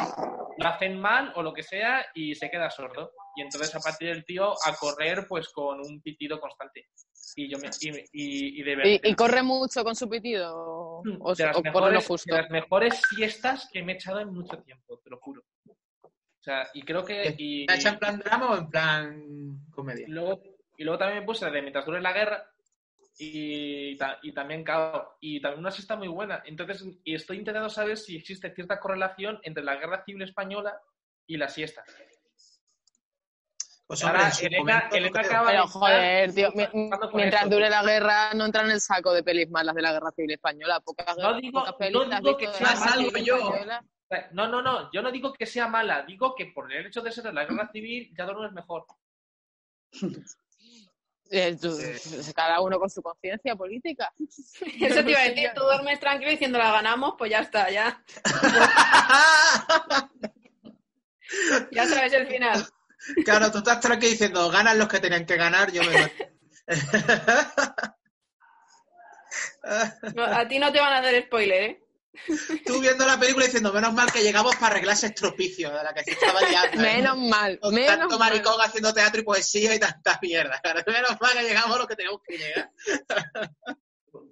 lo hacen mal o lo que sea y se queda sordo. Y entonces a partir del tío a correr pues con un pitido constante. Y yo me, y, y, y de verdad. ¿Y, y corre mucho con su pitido? ¿O, de, las o corre lo mejores, justo? de las mejores fiestas que me he echado en mucho tiempo, te lo juro. O sea, y creo que. Y, ¿Está hecha en plan drama o en plan comedia? y luego, y luego también me puse la de mientras dure la guerra. Y, y también, claro, y también una siesta muy buena. Entonces, y estoy intentando saber si existe cierta correlación entre la guerra civil española y la siesta. Pues Ahora, hombre, Elena- Elena acaba- Pero Vale, joder, tío, mientras esto. dure la guerra no entra en el saco de pelis malas de la guerra civil española. Pocas, No digo- pocas no pelis digo que de sea malo yo. española. No, no, no, yo no digo que sea mala, digo que por el hecho de ser de la guerra civil ya no es mejor. Eh, tú- Eh. Cada uno con su conciencia política. Eso te iba a decir, tú duermes tranquilo diciendo la ganamos, pues ya está, ya. Ya sabes el final. claro, tú estás tranquilo diciendo, ganan los que tenían que ganar, yo me voy. No, a ti no te van a dar spoiler, ¿eh? Tú viendo la película diciendo, menos mal que llegamos para arreglar ese estropicio de la que se estaba liando. ¿eh? Menos mal, Con menos tanto mal. maricón haciendo teatro y poesía y tanta mierda. Menos mal que llegamos a lo que teníamos que llegar.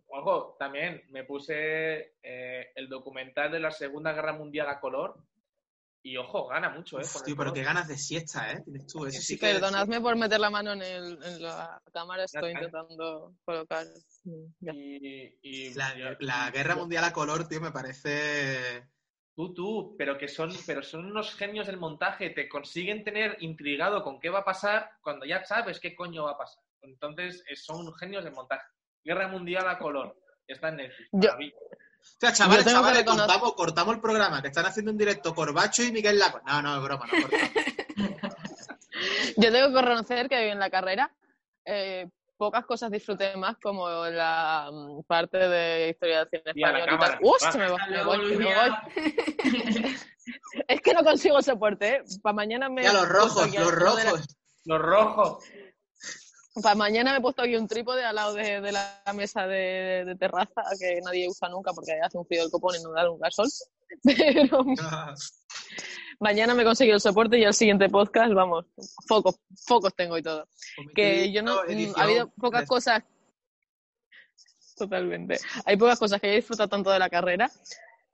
Ojo, también me puse eh, el documental de la Segunda Guerra Mundial a color y ojo, gana mucho, ¿eh? Tío, pero color. qué ganas de siesta, ¿eh? Tienes tú, eso sí que... Perdonadme por meter la mano en, el, en la cámara, estoy intentando colocar. Y, y- La, guerra mundial a color, tío, me parece... Tú, tú, pero que son, pero son unos genios del montaje, te consiguen tener intrigado con qué va a pasar cuando ya sabes qué coño va a pasar. Entonces, eh, son genios del montaje. Guerra Mundial a color. Está en Netflix. Yo-. O sea, chavales, chavales, cortamos, cortamos el programa, que están haciendo un directo Corbacho y Miguel Lago. No, no, es broma, no cortamos. Yo tengo que reconocer que en la carrera eh, pocas cosas disfruté más como la mm, parte de historia del cine español y me, va- me voy, me voy. Es que no consigo soporte, ¿eh? Para mañana me Ya, los rojos, los la- rojos. Los rojos. Para mañana me he puesto aquí un trípode al lado de, de la mesa de, de terraza que nadie usa nunca porque hace un frío del copón y no da nunca sol. Pero mañana me he conseguido el soporte y el siguiente podcast, vamos, focos, focos tengo y todo. Que yo no. mm, Ha habido pocas cosas. Totalmente. Hay pocas cosas que he disfrutado tanto de la carrera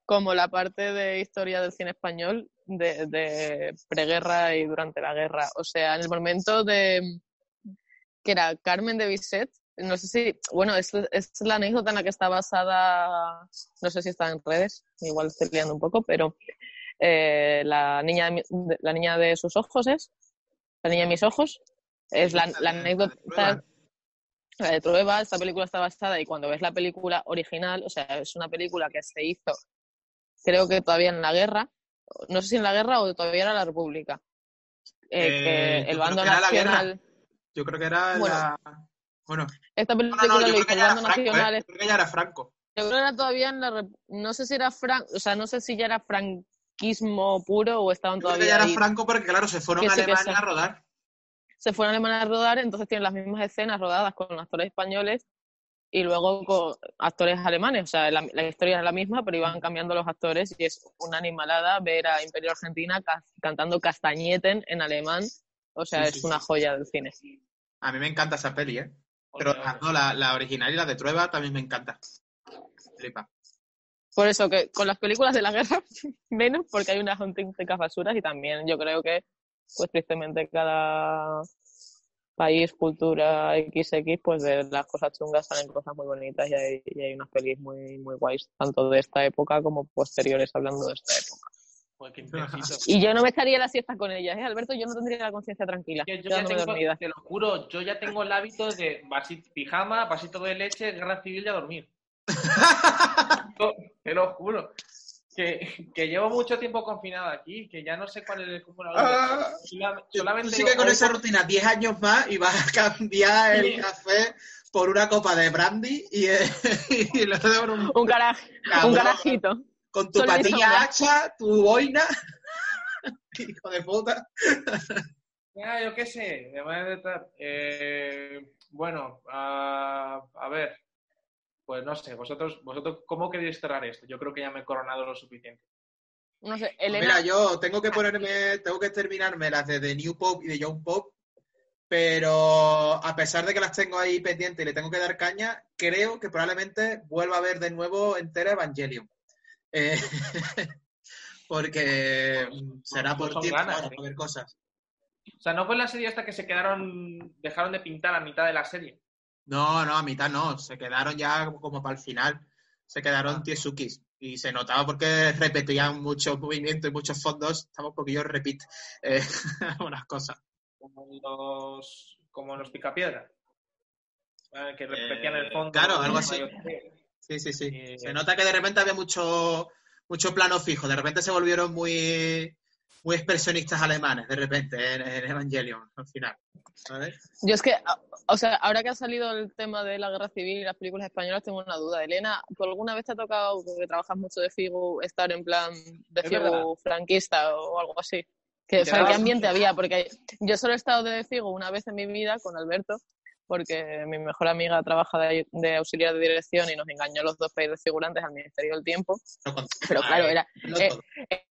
como la parte de historia del cine español de, de preguerra y durante la guerra. O sea, en el momento de que era Carmen de Bisset, no sé si, bueno, es, es la anécdota en la que está basada, no sé si está en redes, igual estoy liando un poco, pero eh, la, niña de, la niña de sus ojos es, la niña de mis ojos, es la, la anécdota la de Trueba, esta película está basada y cuando ves la película original, o sea, es una película que se hizo, creo que todavía en la guerra, no sé si en la guerra o todavía era la República. Eh, Eh, que yo el bando nacional. Yo creo que era Bueno. la... Bueno, Esta no, no, película no, lo yo creo que era Franco, nacional. ¿eh? Yo creo que ya era Franco. Yo creo que era todavía en la. No sé si era Fran, o sea, no sé si ya era franquismo puro o estaban Yo creo que todavía ya era. Franco porque, claro, se fueron a Alemania sí. a rodar. Se fueron a Alemania a rodar, entonces tienen las mismas escenas rodadas con actores españoles y luego con actores alemanes. O sea, la, la historia es la misma, pero iban cambiando los actores y es una animalada ver a Imperio Argentina ca- cantando Castañeten en alemán. O sea, Sí, es sí, una joya del cine. A mí me encanta esa peli, ¿eh? Pero no, la, la original y la de Trueba también me encanta. Flipa. Por eso que con las películas de la guerra, menos porque hay unas auténticas basuras y también yo creo que, pues tristemente, cada país, cultura XX, pues de las cosas chungas salen cosas muy bonitas y hay, y hay unas pelis muy, muy guays, tanto de esta época como posteriores hablando de esta época. Joder, qué intensito. Y yo no me echaría la siesta con ellas, ¿eh, Alberto? Yo no tendría la conciencia tranquila, yo ya tengo, dormida. te lo juro, yo ya tengo el hábito de vasi- pijama, vasito de leche, guerra civil y a dormir. Yo te lo juro. Que, que llevo mucho tiempo confinado aquí, que ya no sé cuál es el cómo la Ah. Tú Solamente sigue con esa rutina 10 años más y vas a cambiar el Sí. café por una copa de brandy y, eh, y lo de un, Un, un carajito. Con tu patilla hacha, tu boina. Hijo de puta. Ah, yo qué sé, me voy a detar. Eh, bueno, a, a ver, pues no sé, vosotros, vosotros, ¿cómo queréis cerrar esto? Yo creo que ya me he coronado lo suficiente. No sé, Pues Elena, Mira, yo tengo que ponerme, tengo que terminarme las de The New Pop y de Young Pop, pero a pesar de que las tengo ahí pendientes y le tengo que dar caña, creo que probablemente vuelva a ver de nuevo entera Evangelion. Eh, porque mm, será por tiempo ganas, ¿eh? para ver cosas. O sea, no fue la serie hasta que se quedaron, dejaron de pintar a mitad de la serie. No, no, a mitad no, se quedaron ya como para el final, se quedaron Ah. tiesukis y se notaba porque repetían muchos movimientos y muchos fondos, estaba un poquillo repite eh, algunas cosas. como los, como los picapiedra. Ah, Que repetían el Eh, fondo. claro, algo así. Eh, Sí, sí, sí. Eh, Se nota que de repente había mucho, mucho plano fijo. De repente se volvieron muy, muy expresionistas alemanes, de repente, en, en Evangelion, al final. ¿sabes? Yo es que, o sea, ahora que ha salido el tema de la guerra civil y las películas españolas, tengo una duda. Elena, ¿tú alguna vez te ha tocado, porque trabajas mucho de Figu, estar en plan de. Figu franquista o algo así? Que, o sea, Llegabas- ¿qué ambiente había? Porque yo solo he estado de Figu una vez en mi vida con Alberto, porque mi mejor amiga trabaja de, de auxiliar de dirección y nos engañó los dos para ir de figurantes al Ministerio del Tiempo. No Pero claro, era, no eh, todo.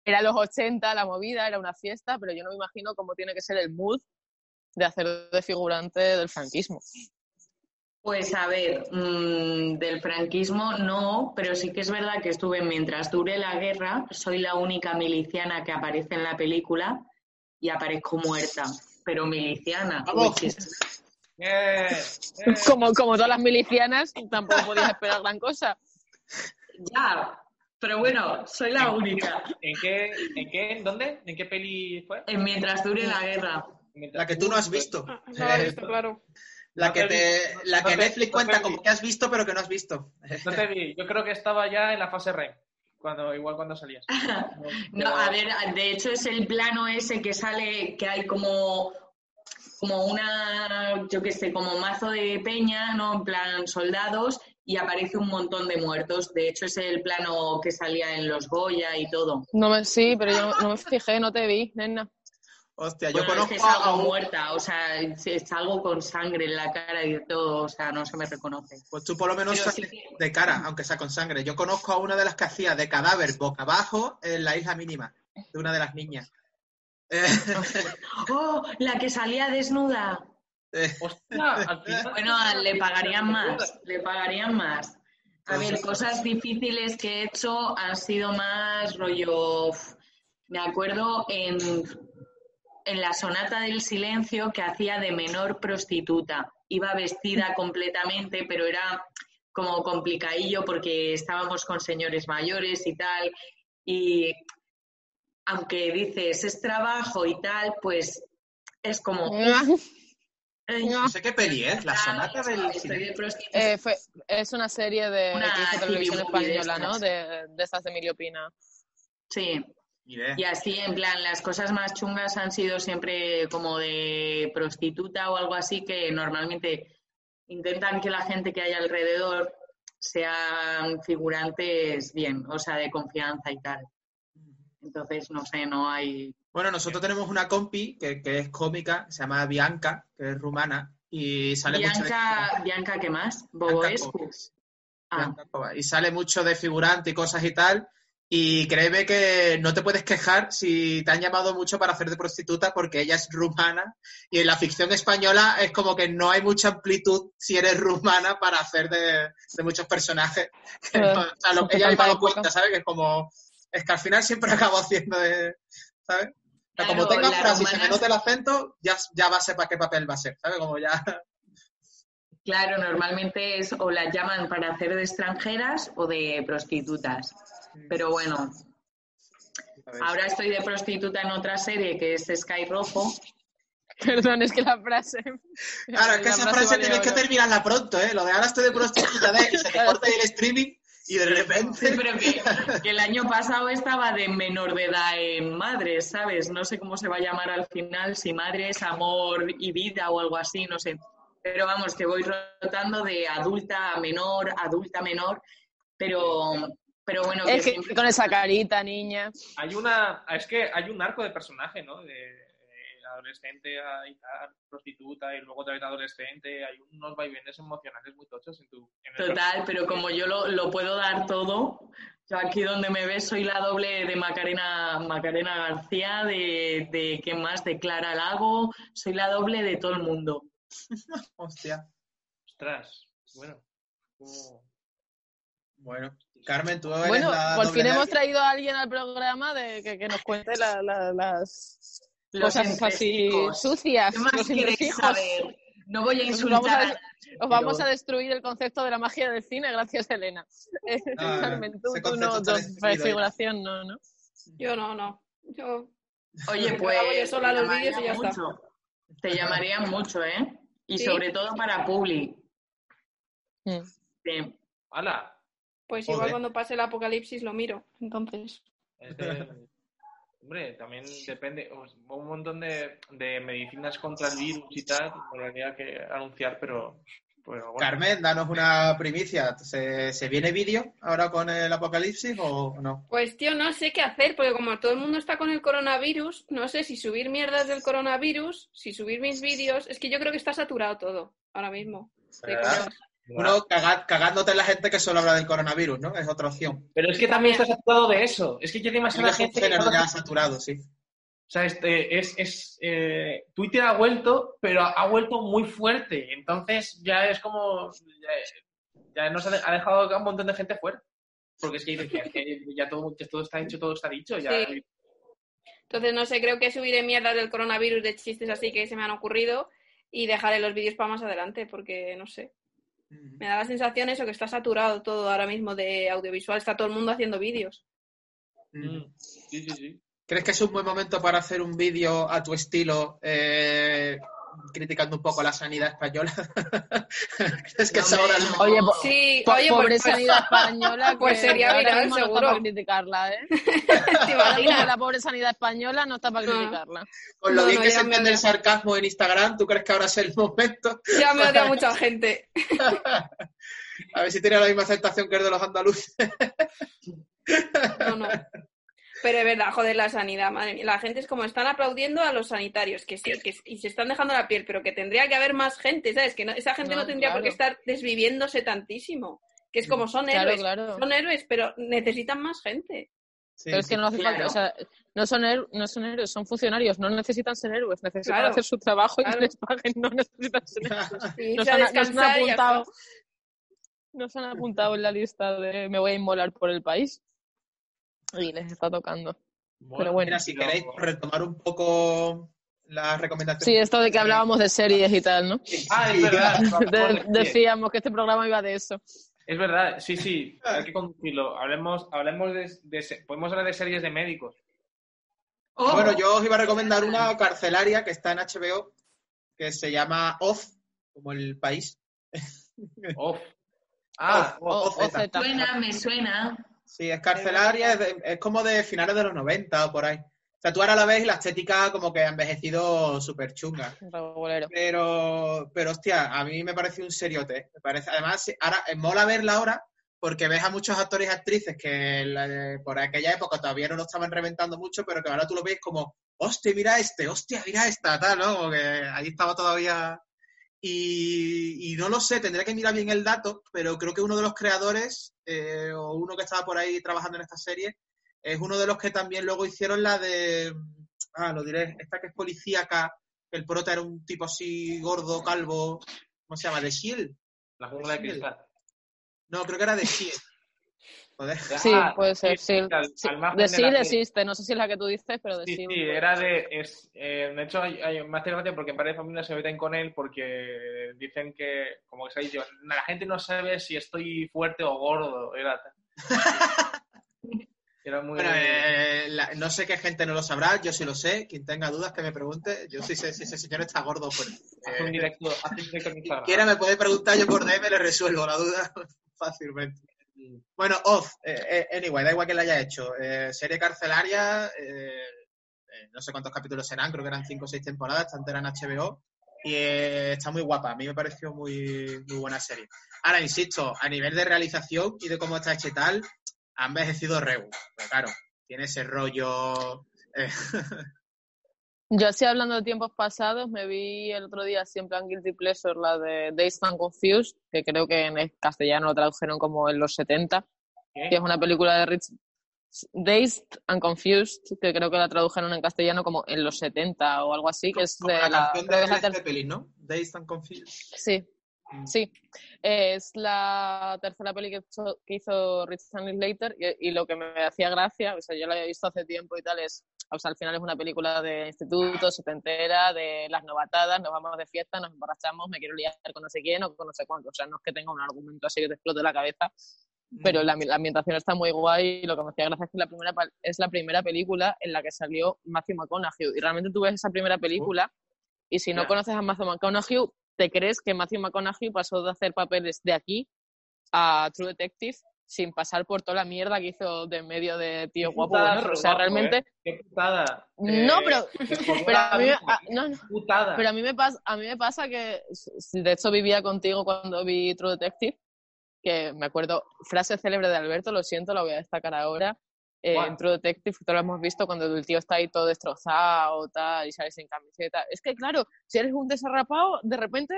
era los 80 la movida, era una fiesta, pero yo no me imagino cómo tiene que ser el mood de hacer de figurante del franquismo. Pues a ver, mm, del franquismo no, pero sí que es verdad que estuve mientras dure la guerra, soy la única miliciana que aparece en la película y aparezco muerta, pero miliciana. Vamos. which is- eh, eh. Como, como todas las milicianas, tampoco podías esperar gran cosa. Ya, pero bueno, soy la única. ¿En qué, en qué, en dónde, en qué peli fue? En mientras dure la guerra. La que tú no has visto. Ah, no lo he visto, claro. La No que, te te, vi. la No que te- Netflix no cuenta como que has visto, pero que no has visto. No te vi. Yo creo que estaba ya en la fase REM, cuando, igual cuando salías. No, a ver, de hecho es el plano ese que sale, que hay como, como una, yo qué sé, como mazo de peña, ¿no? En plan soldados, y aparece un montón de muertos. De hecho es el plano que salía en los Goya y todo. No me, sí, pero yo no, no me fijé, no te vi, nena. Hostia, yo Bueno, es que conozco a salgo un- muerta, o sea, salgo con sangre en la cara y de todo, o sea, no se me reconoce. Pues tú por lo menos Pero sales sí que- de cara, aunque sea con sangre. Yo conozco a una de las que hacía de cadáver boca abajo en la isla mínima, de una de las niñas. ¡Oh! La que salía desnuda. Hostia, al final- Bueno, le pagarían más, le pagarían más. A ver, cosas difíciles que he hecho han sido más rollo. Me acuerdo en, en la sonata del silencio que hacía de menor prostituta. Iba vestida completamente, pero era como complicadillo porque estábamos con señores mayores y tal. Y aunque dices es trabajo y tal, pues es como. "Ay, no sé qué peli es, la sonata del. Eh, fue, es una serie de Una que hizo televisión de española, ¿no? De, de estas de Emilio Pina. Sí, y así, en plan, las cosas más chungas han sido siempre como de prostituta o algo así, que normalmente intentan que la gente que hay alrededor sean figurantes bien, o sea, de confianza y tal. Entonces, no sé, no hay... Bueno, nosotros tenemos una compi que, que es cómica, se llama Bianca, que es rumana, y sale mucho de... Bianca, Bianca, ¿qué más? Bianca Boboescu. Ah, Bianca. Y sale mucho de figurante y cosas y tal. Y créeme que no te puedes quejar si te han llamado mucho para hacer de prostituta porque ella es rumana y en la ficción española es como que no hay mucha amplitud si eres rumana para hacer de, de muchos personajes. O sea, lo, ella misma lo cuenta, ¿sabes? Que es como... Es que al final siempre acabo haciendo de... ¿Sabes? O sea, como tenga frase y se me note el acento, ya, ya va a ser para qué papel va a ser, ¿sabes? Como ya... claro, normalmente es o las llaman para hacer de extranjeras o de prostitutas. Pero bueno, ahora estoy de prostituta en otra serie que es Sky Rojo. Perdón, es que la frase. Claro, es que esa frase vale tienes que terminarla pronto, ¿eh? Lo de ahora estoy de prostituta de y se te corta ahí el streaming y de Sí, repente... pero que, que el año pasado estaba de menor de edad en Madres, ¿sabes? No sé cómo se va a llamar al final, si Madres, Amor y Vida o algo así, no sé. Pero vamos, que voy rotando de adulta a menor, adulta a menor, pero, pero bueno, que Es que siempre- con esa carita, niña. Hay una. Es que hay un arco de personaje, ¿no? De adolescente a, y tal, prostituta y luego otra vez adolescente. Hay unos vaivenes emocionales muy tochos en tu. en el Total, pero como yo lo, lo puedo dar todo, yo aquí donde me ves soy la doble de Macarena, Macarena García, de, de ¿qué más? De Clara Lago, soy la doble de todo el mundo. Hostia. Ostras. Bueno. Bueno, Carmen, tú eres Bueno, la por fin hemos traído a alguien al programa de que, que nos cuente la- la- las Los cosas así entresijos. sucias. ¿Qué más los queréis entresijos. saber? No voy a Os vamos insultar. a, os vamos pero- a destruir el concepto de la magia del cine, gracias Elena. Ah, tú, tú no, está tú, destruido, figuración no, ¿no? Yo no, no. Yo Oye, pues. yo sola los vídeos y ya llamaría está. mucho. Te llamarían mucho, ¿eh? Y Sí. sobre todo para Publi. Sí. ¡Hala! Pues Joder. igual cuando pase el apocalipsis lo miro. Entonces, Es de- Hombre, también depende. Un montón de, de medicinas contra el virus y tal. Me habría que anunciar, pero. pero bueno. Carmen, danos una primicia. ¿Se, se viene vídeo ahora con el apocalipsis o no? pues tío, no sé qué hacer, porque como todo el mundo está con el coronavirus, no sé si subir mierdas del coronavirus, si subir mis vídeos. Es que yo creo que está saturado todo ahora mismo. de. Uno caga- cagándote en la gente que solo habla del coronavirus, ¿no? Es otra opción. Pero es que también está saturado de eso. Es que ya Sí, demasiada es un gente. que ya saturado, sí. O sea, este, es, es, eh, Twitter ha vuelto, pero ha vuelto muy fuerte. Entonces ya es como. Ya, ya nos ha, de- ha dejado a un montón de gente fuera. Porque es que, ya, que ya todo, que todo está hecho, todo está dicho. Ya, Sí. Entonces, no sé, creo que subiré mierdas del coronavirus, de chistes así que se me han ocurrido y dejaré los vídeos para más adelante, porque no sé. Me da la sensación eso, que está saturado todo ahora mismo de audiovisual, está todo el mundo haciendo vídeos. Mm, Sí, sí, sí. ¿Crees que es un buen momento para hacer un vídeo a tu estilo eh, criticando un poco la sanidad española? ¿Crees que es No, ahora el no. Oye, po- Sí, po- oye, pobre pues, sanidad española. pues que sería viral, mismo no seguro. está para criticarla, ¿eh? ¿te imaginas? la pobre sanidad española no está para No. criticarla. Con lo bien no, que se entiende el sarcasmo en Instagram, ¿tú crees que ahora es el momento? Ya me odia mucha gente. A ver si tiene la misma aceptación que el de los andaluces. No, no. Pero es verdad, joder, la sanidad, madre mía. La gente es como están aplaudiendo a los sanitarios, que sí, que, y se están dejando la piel, pero que tendría que haber más gente, ¿sabes? Que no- esa gente no, No, tendría por qué estar desviviéndose tantísimo. Que es como son Claro, héroes. claro. Son héroes, pero necesitan más gente. Sí, Pero es que no hace claro. falta, o sea, no son, héroes, no son héroes, son funcionarios, no necesitan ser héroes, necesitan Claro, hacer su trabajo y claro. que les paguen, no necesitan ser héroes. Sí, Nos han, nos han apuntado, nos han apuntado en la lista de me voy a inmolar por el país y les está tocando. Pero bueno. Mira, si queréis retomar un poco las recomendaciones. Sí, esto de que hablábamos de series y tal, ¿no? Ah, es verdad. De- decíamos que este programa iba de eso. Es verdad, sí, sí, hay que conducirlo. Hablemos, hablemos de, de podemos hablar de series de médicos. Oh, Bueno, yo os iba a recomendar una carcelaria que está en HBO que se llama Oz, como el país. Off. Ah, Oz, O- Oz, Z. OZ. Suena, me suena. Sí, es carcelaria, es, como de finales de los 90 o por ahí. O sea, tú ahora la ves y la estética como que ha envejecido súper chunga. Pero, pero hostia, a mí me parece un seriote. Me parece, además, ahora eh, mola verla ahora porque ves a muchos actores y actrices que la- por aquella época todavía no lo estaban reventando mucho, pero que ahora tú lo ves como, hostia, mira este, hostia, mira esta, tal, ¿no? Como que ahí estaba todavía. Y, y no lo sé, tendré que mirar bien el dato, pero creo que uno de los creadores, eh, o uno que estaba por ahí trabajando en esta serie, es uno de los que también luego hicieron la de. Ah, lo diré, esta que es policíaca, que el prota era un tipo así gordo, calvo. ¿Cómo se llama? ¿De Shield? la jungla de cristal. No, creo que era de Shield. Joder. Sí, Ah, puede ser, sí. al- Sí, al De sí existe, no sé si es la que tú dices, pero de Sí, sí. sí, era de. Es, eh, de hecho, hay, hay más gracia porque en varias familias se meten con él porque dicen que, como que se ha dicho, la gente no sabe si estoy fuerte o gordo. Era, era muy. Bueno, eh, la- no sé qué gente no lo sabrá, yo sí lo sé. Quien tenga dudas que me pregunte. Yo sí sé si ese señor está gordo o fuerte. Eh, directo, directo quiera me puede preguntar, yo por DM le resuelvo la duda fácilmente. Bueno, Oz, eh, eh, anyway, da igual que la haya hecho. Eh, serie carcelaria, eh, eh, no sé cuántos capítulos serán, creo que eran cinco o seis temporadas, está entera en HBO. Y está muy guapa, a mí me pareció muy, muy buena serie. Ahora, insisto, a nivel de realización y de cómo está hecha y tal, ha envejecido Reu. Pero claro, tiene ese rollo. Yo así hablando de tiempos pasados, me vi el otro día así en Guilty Pleasure la de Days and Confused, que creo que en el castellano lo tradujeron como en los 70, ¿Qué? que es una película de Rich Dazed and Confused, que creo que la tradujeron en castellano como en los 70 o algo así, que es como de la la, canción de la ¿no? Dazed and Confused. Sí. Sí. Es la tercera peli que hizo, que hizo Rich Linklater y, y lo que me hacía gracia, o sea, yo la había visto hace tiempo y tal, es, o sea, al final es una película de instituto, setentera, de las novatadas, nos vamos de fiesta, nos emborrachamos, me quiero liar con no sé quién o con no sé cuánto, o sea, no es que tenga un argumento así que te explote la cabeza, pero la, la ambientación está muy guay y lo que me hacía gracia es que la primera, es la primera película en la que salió Matthew McConaughey y realmente tú ves esa primera película Y si no conoces a Matthew McConaughey, te crees que Matthew McConaughey pasó de hacer papeles de aquí a True Detective sin pasar por toda la mierda que hizo de medio de tío guapo. putada, bueno, o sea, guapo, realmente... ¿eh? Qué putada. No, Eh, pero- la a mí, a- no, no, putada. pero a mí me pasa, a mí me pasa que, de hecho vivía contigo cuando vi True Detective, que me acuerdo, frase célebre de Alberto, lo siento, la voy a destacar ahora. Eh, en True Detective, que todos lo hemos visto cuando el tío está ahí todo destrozado tal, y sale sin camiseta. Es que, claro, si eres un desarrapado, de repente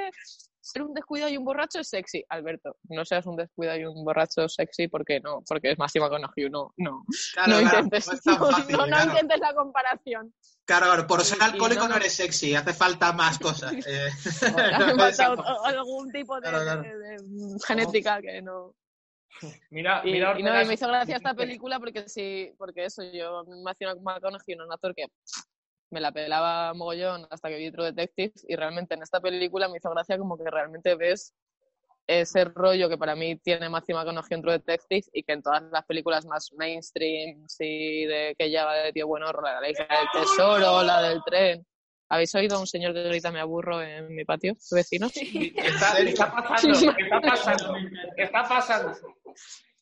ser un descuidado y un borracho es sexy. Alberto, no seas un descuidado y un borracho sexy porque no, porque es Máxima Conagio, no, no. Claro, no claro, intentes, no no, fácil, no, no claro. intentes la comparación. Claro, claro, por ser alcohólico no, no, no. eres sexy, hace falta más cosas. eh. Hace No falta algún tipo de, claro. de- de genética que no. Mira, Y, mira y no, y me hizo gracia esta película porque sí, porque eso, yo me hacía una McConaughey, un actor que me la pelaba mogollón hasta que vi True Detective y realmente en esta película me hizo gracia como que realmente ves ese rollo que para mí tiene Matthew McConaughey en True Detective y que en todas las películas más mainstream, sí, de que ya va de tío bueno, la de la del tesoro, la del tren. ¿Habéis oído a un señor que grita me aburro en mi patio, su vecino? Está, está pasando, está pasando, está pasando.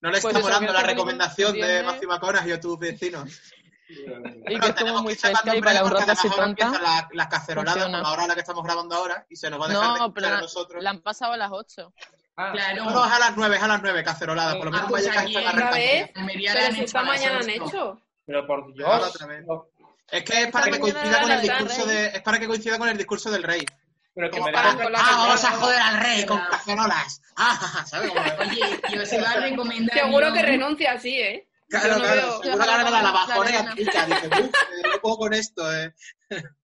No le Pues está molando que la recomendación de tiene- Matthew McConaughey a tus vecinos. Y que es como tenemos muy fresca y para un rato ahora tonta. empieza la, la cacerolada funciona. por la hora a la que estamos grabando ahora y se nos va a dejar de No, escuchar pero a la, nosotros. la han pasado a las 8. Ah, Claro. No, no, es a las nueve, es a las nueve, cacerolada. Por lo Ah, menos pues va a la Pero han si esta las mañana han hecho. pero por Dios. Es que es para que coincida con el discurso de, es para que coincida con el discurso del rey. Pero que me para- la ah, vamos a joder al rey con cacerolas. Ah, ¿sabes? Oye, yo os iba a recomendar. Seguro que renuncia así, ¿eh? Claro, no claro, veo- seguro que ahora la bajonea. Dice, uff, eh, no puedo con esto, eh.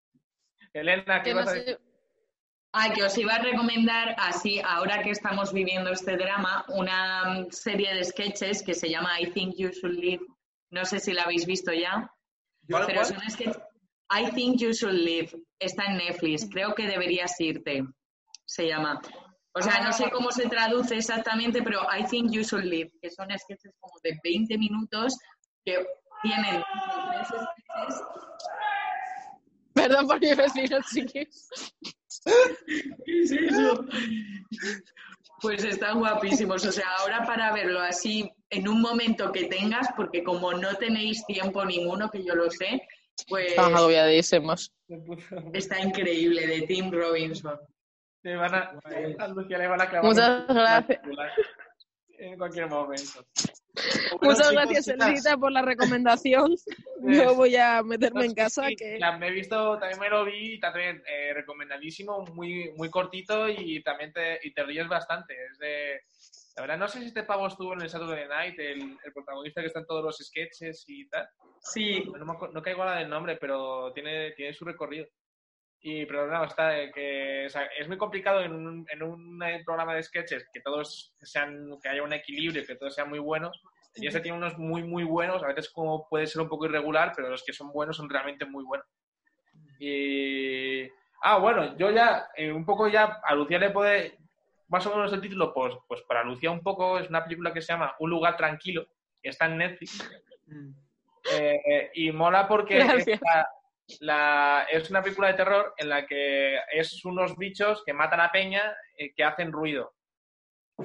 Elena, ¿qué vas a decir? Ah, que os iba a recomendar, así, ahora que estamos viviendo este drama, una serie de sketches que se llama I Think You Should Live. No sé si la habéis visto ya, ¿Cuál, pero cuál? son sketches. I Think You Should Live. Está en Netflix. Creo que deberías irte. Se llama. O sea, no sé cómo se traduce exactamente, pero I Think You Should Live, que son sketches como de 20 minutos que tienen tres sketches Perdón por mi vecino, chiquis. ¿Qué es eso? Pues están guapísimos. O sea, ahora para verlo así en un momento que tengas, porque como no tenéis tiempo ninguno, que yo lo sé, pues Estamos agobiadísimos. está increíble de Tim Robinson. Le van a, a Lucía le van a clavar Muchas gracias. En cualquier momento. Muchas chicos, gracias. Elvita, por la recomendación. Yo voy a meterme en casa. Sí, que la- me he visto, también me lo vi, también eh, recomendadísimo, muy, muy cortito y también te, y te ríes bastante. Es de, la verdad, no sé si este pavo estuvo en el Saturday Night, el, el protagonista que está en todos los sketches y tal. Sí, No, acu- no caigo ahora del nombre, pero tiene, tiene su recorrido. Y, pero no, está, que, o sea, es muy complicado en un, en un programa de sketches que todos sean, que haya un equilibrio, que todos sean muy buenos. Y ese tiene unos muy, muy buenos, a veces como puede ser un poco irregular, pero los que son buenos son realmente muy buenos. Y... Ah, bueno, yo ya, eh, un poco ya, a Lucía le puede, más o menos el título, pues, pues para Lucía un poco es una película que se llama Un lugar tranquilo, que está en Netflix. Eh, y mola porque es, Gracias. la- la- es una película de terror en la que es unos bichos que matan a peña eh, que hacen ruido.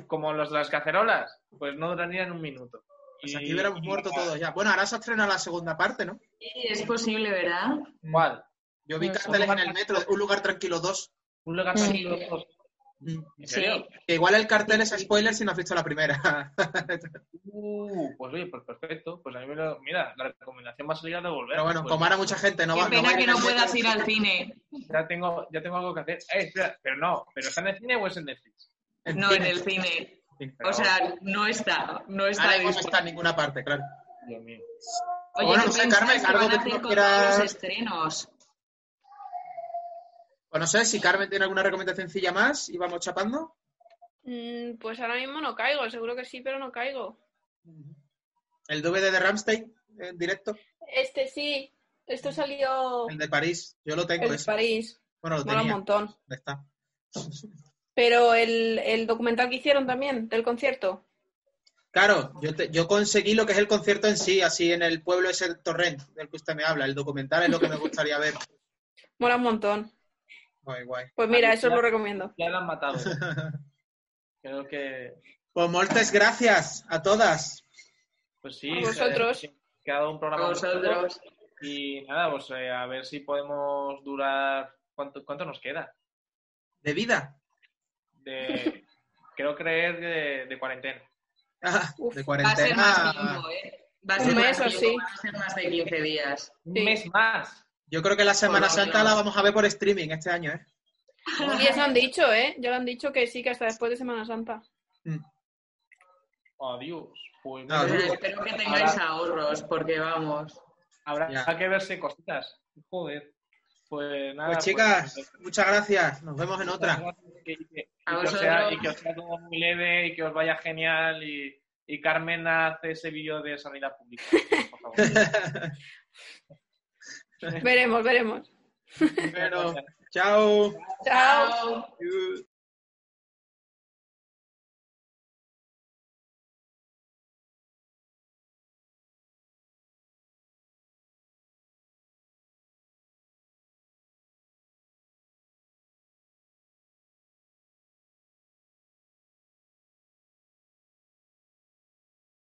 Como los de las cacerolas, pues no durarían un minuto. Pues aquí hubiéramos y- muerto todos ya. Bueno, ahora se estrena la segunda parte, ¿no? sí, es posible, ¿verdad? ¿Cuál? Yo vi carteles en el metro, Un lugar tranquilo 2. Un lugar tranquilo. dos. Mm. ¿En serio? Sí. Que igual el cartel es spoiler si no has visto la primera. Uh, pues oye, pues perfecto. Pues a mí me lo... Mira, la recomendación va a salir a devolver. Pero bueno, Pues como ahora mucha gente no Qué va pena va a ir que no puedas ir al cine. ya tengo, ya tengo algo que hacer. Eh, espera, pero no, ¿pero está en el cine o es en Netflix? No, en el cine. Pero- O sea, no está. No está Ahora mismo no está en ninguna parte, claro. Dios mío. Oye, Bueno, ¿qué no sé, Carmen, que algo van a que tú hacer no con quieras- todos los estrenos? Pues no sé si Carmen tiene alguna recomendación sencilla más y vamos chapando. Mm, pues ahora mismo no caigo, seguro que sí, pero no caigo. El DVD de Ramstein en directo, Este sí, esto salió el de París. Yo lo tengo el de. París, Bueno, lo mola un tenía. montón. ¿Dónde está? Pero el, el documental que hicieron también del concierto, Claro, yo, te- yo conseguí lo que es el concierto en sí, así en el pueblo ese Torrent del que usted me habla. El documental es lo que me gustaría ver. mola un montón. Guay, guay. Pues mira, eso os ya. lo recomiendo. Ya lo han matado. Creo que, Pues moltes gracias a todas. pues sí. A vosotros. se- que ha dado un programa vosotros. Y nada, pues eh, a ver si podemos durar. ¿Cuánto, cuánto nos queda? De vida. De, creo creer de, de cuarentena. Ah, Uf, de Va a ser más cuarentena. tiempo, ¿eh? Va a Un ser mes más o tiempo, sí. van a ser más de 15 días. Un Sí. mes más. Yo creo que la Semana Santa la vamos a ver por streaming este año, ¿eh? Y eso han dicho, ¿eh? Ya lo han dicho que sí, que hasta después de Semana Santa. Adiós. Pues Pero espero que tengáis ahorros, porque vamos. habrá Ya. que verse cositas. Joder. Pues nada. Pues chicas, muchas gracias. Nos vemos en otra. Que, que- A y que os sea, vosotros. y que os sea todo muy leve y que os vaya genial. Y, y Carmen hace ese vídeo de sanidad pública. Por favor. Veremos, veremos. Bueno, chao. Chao.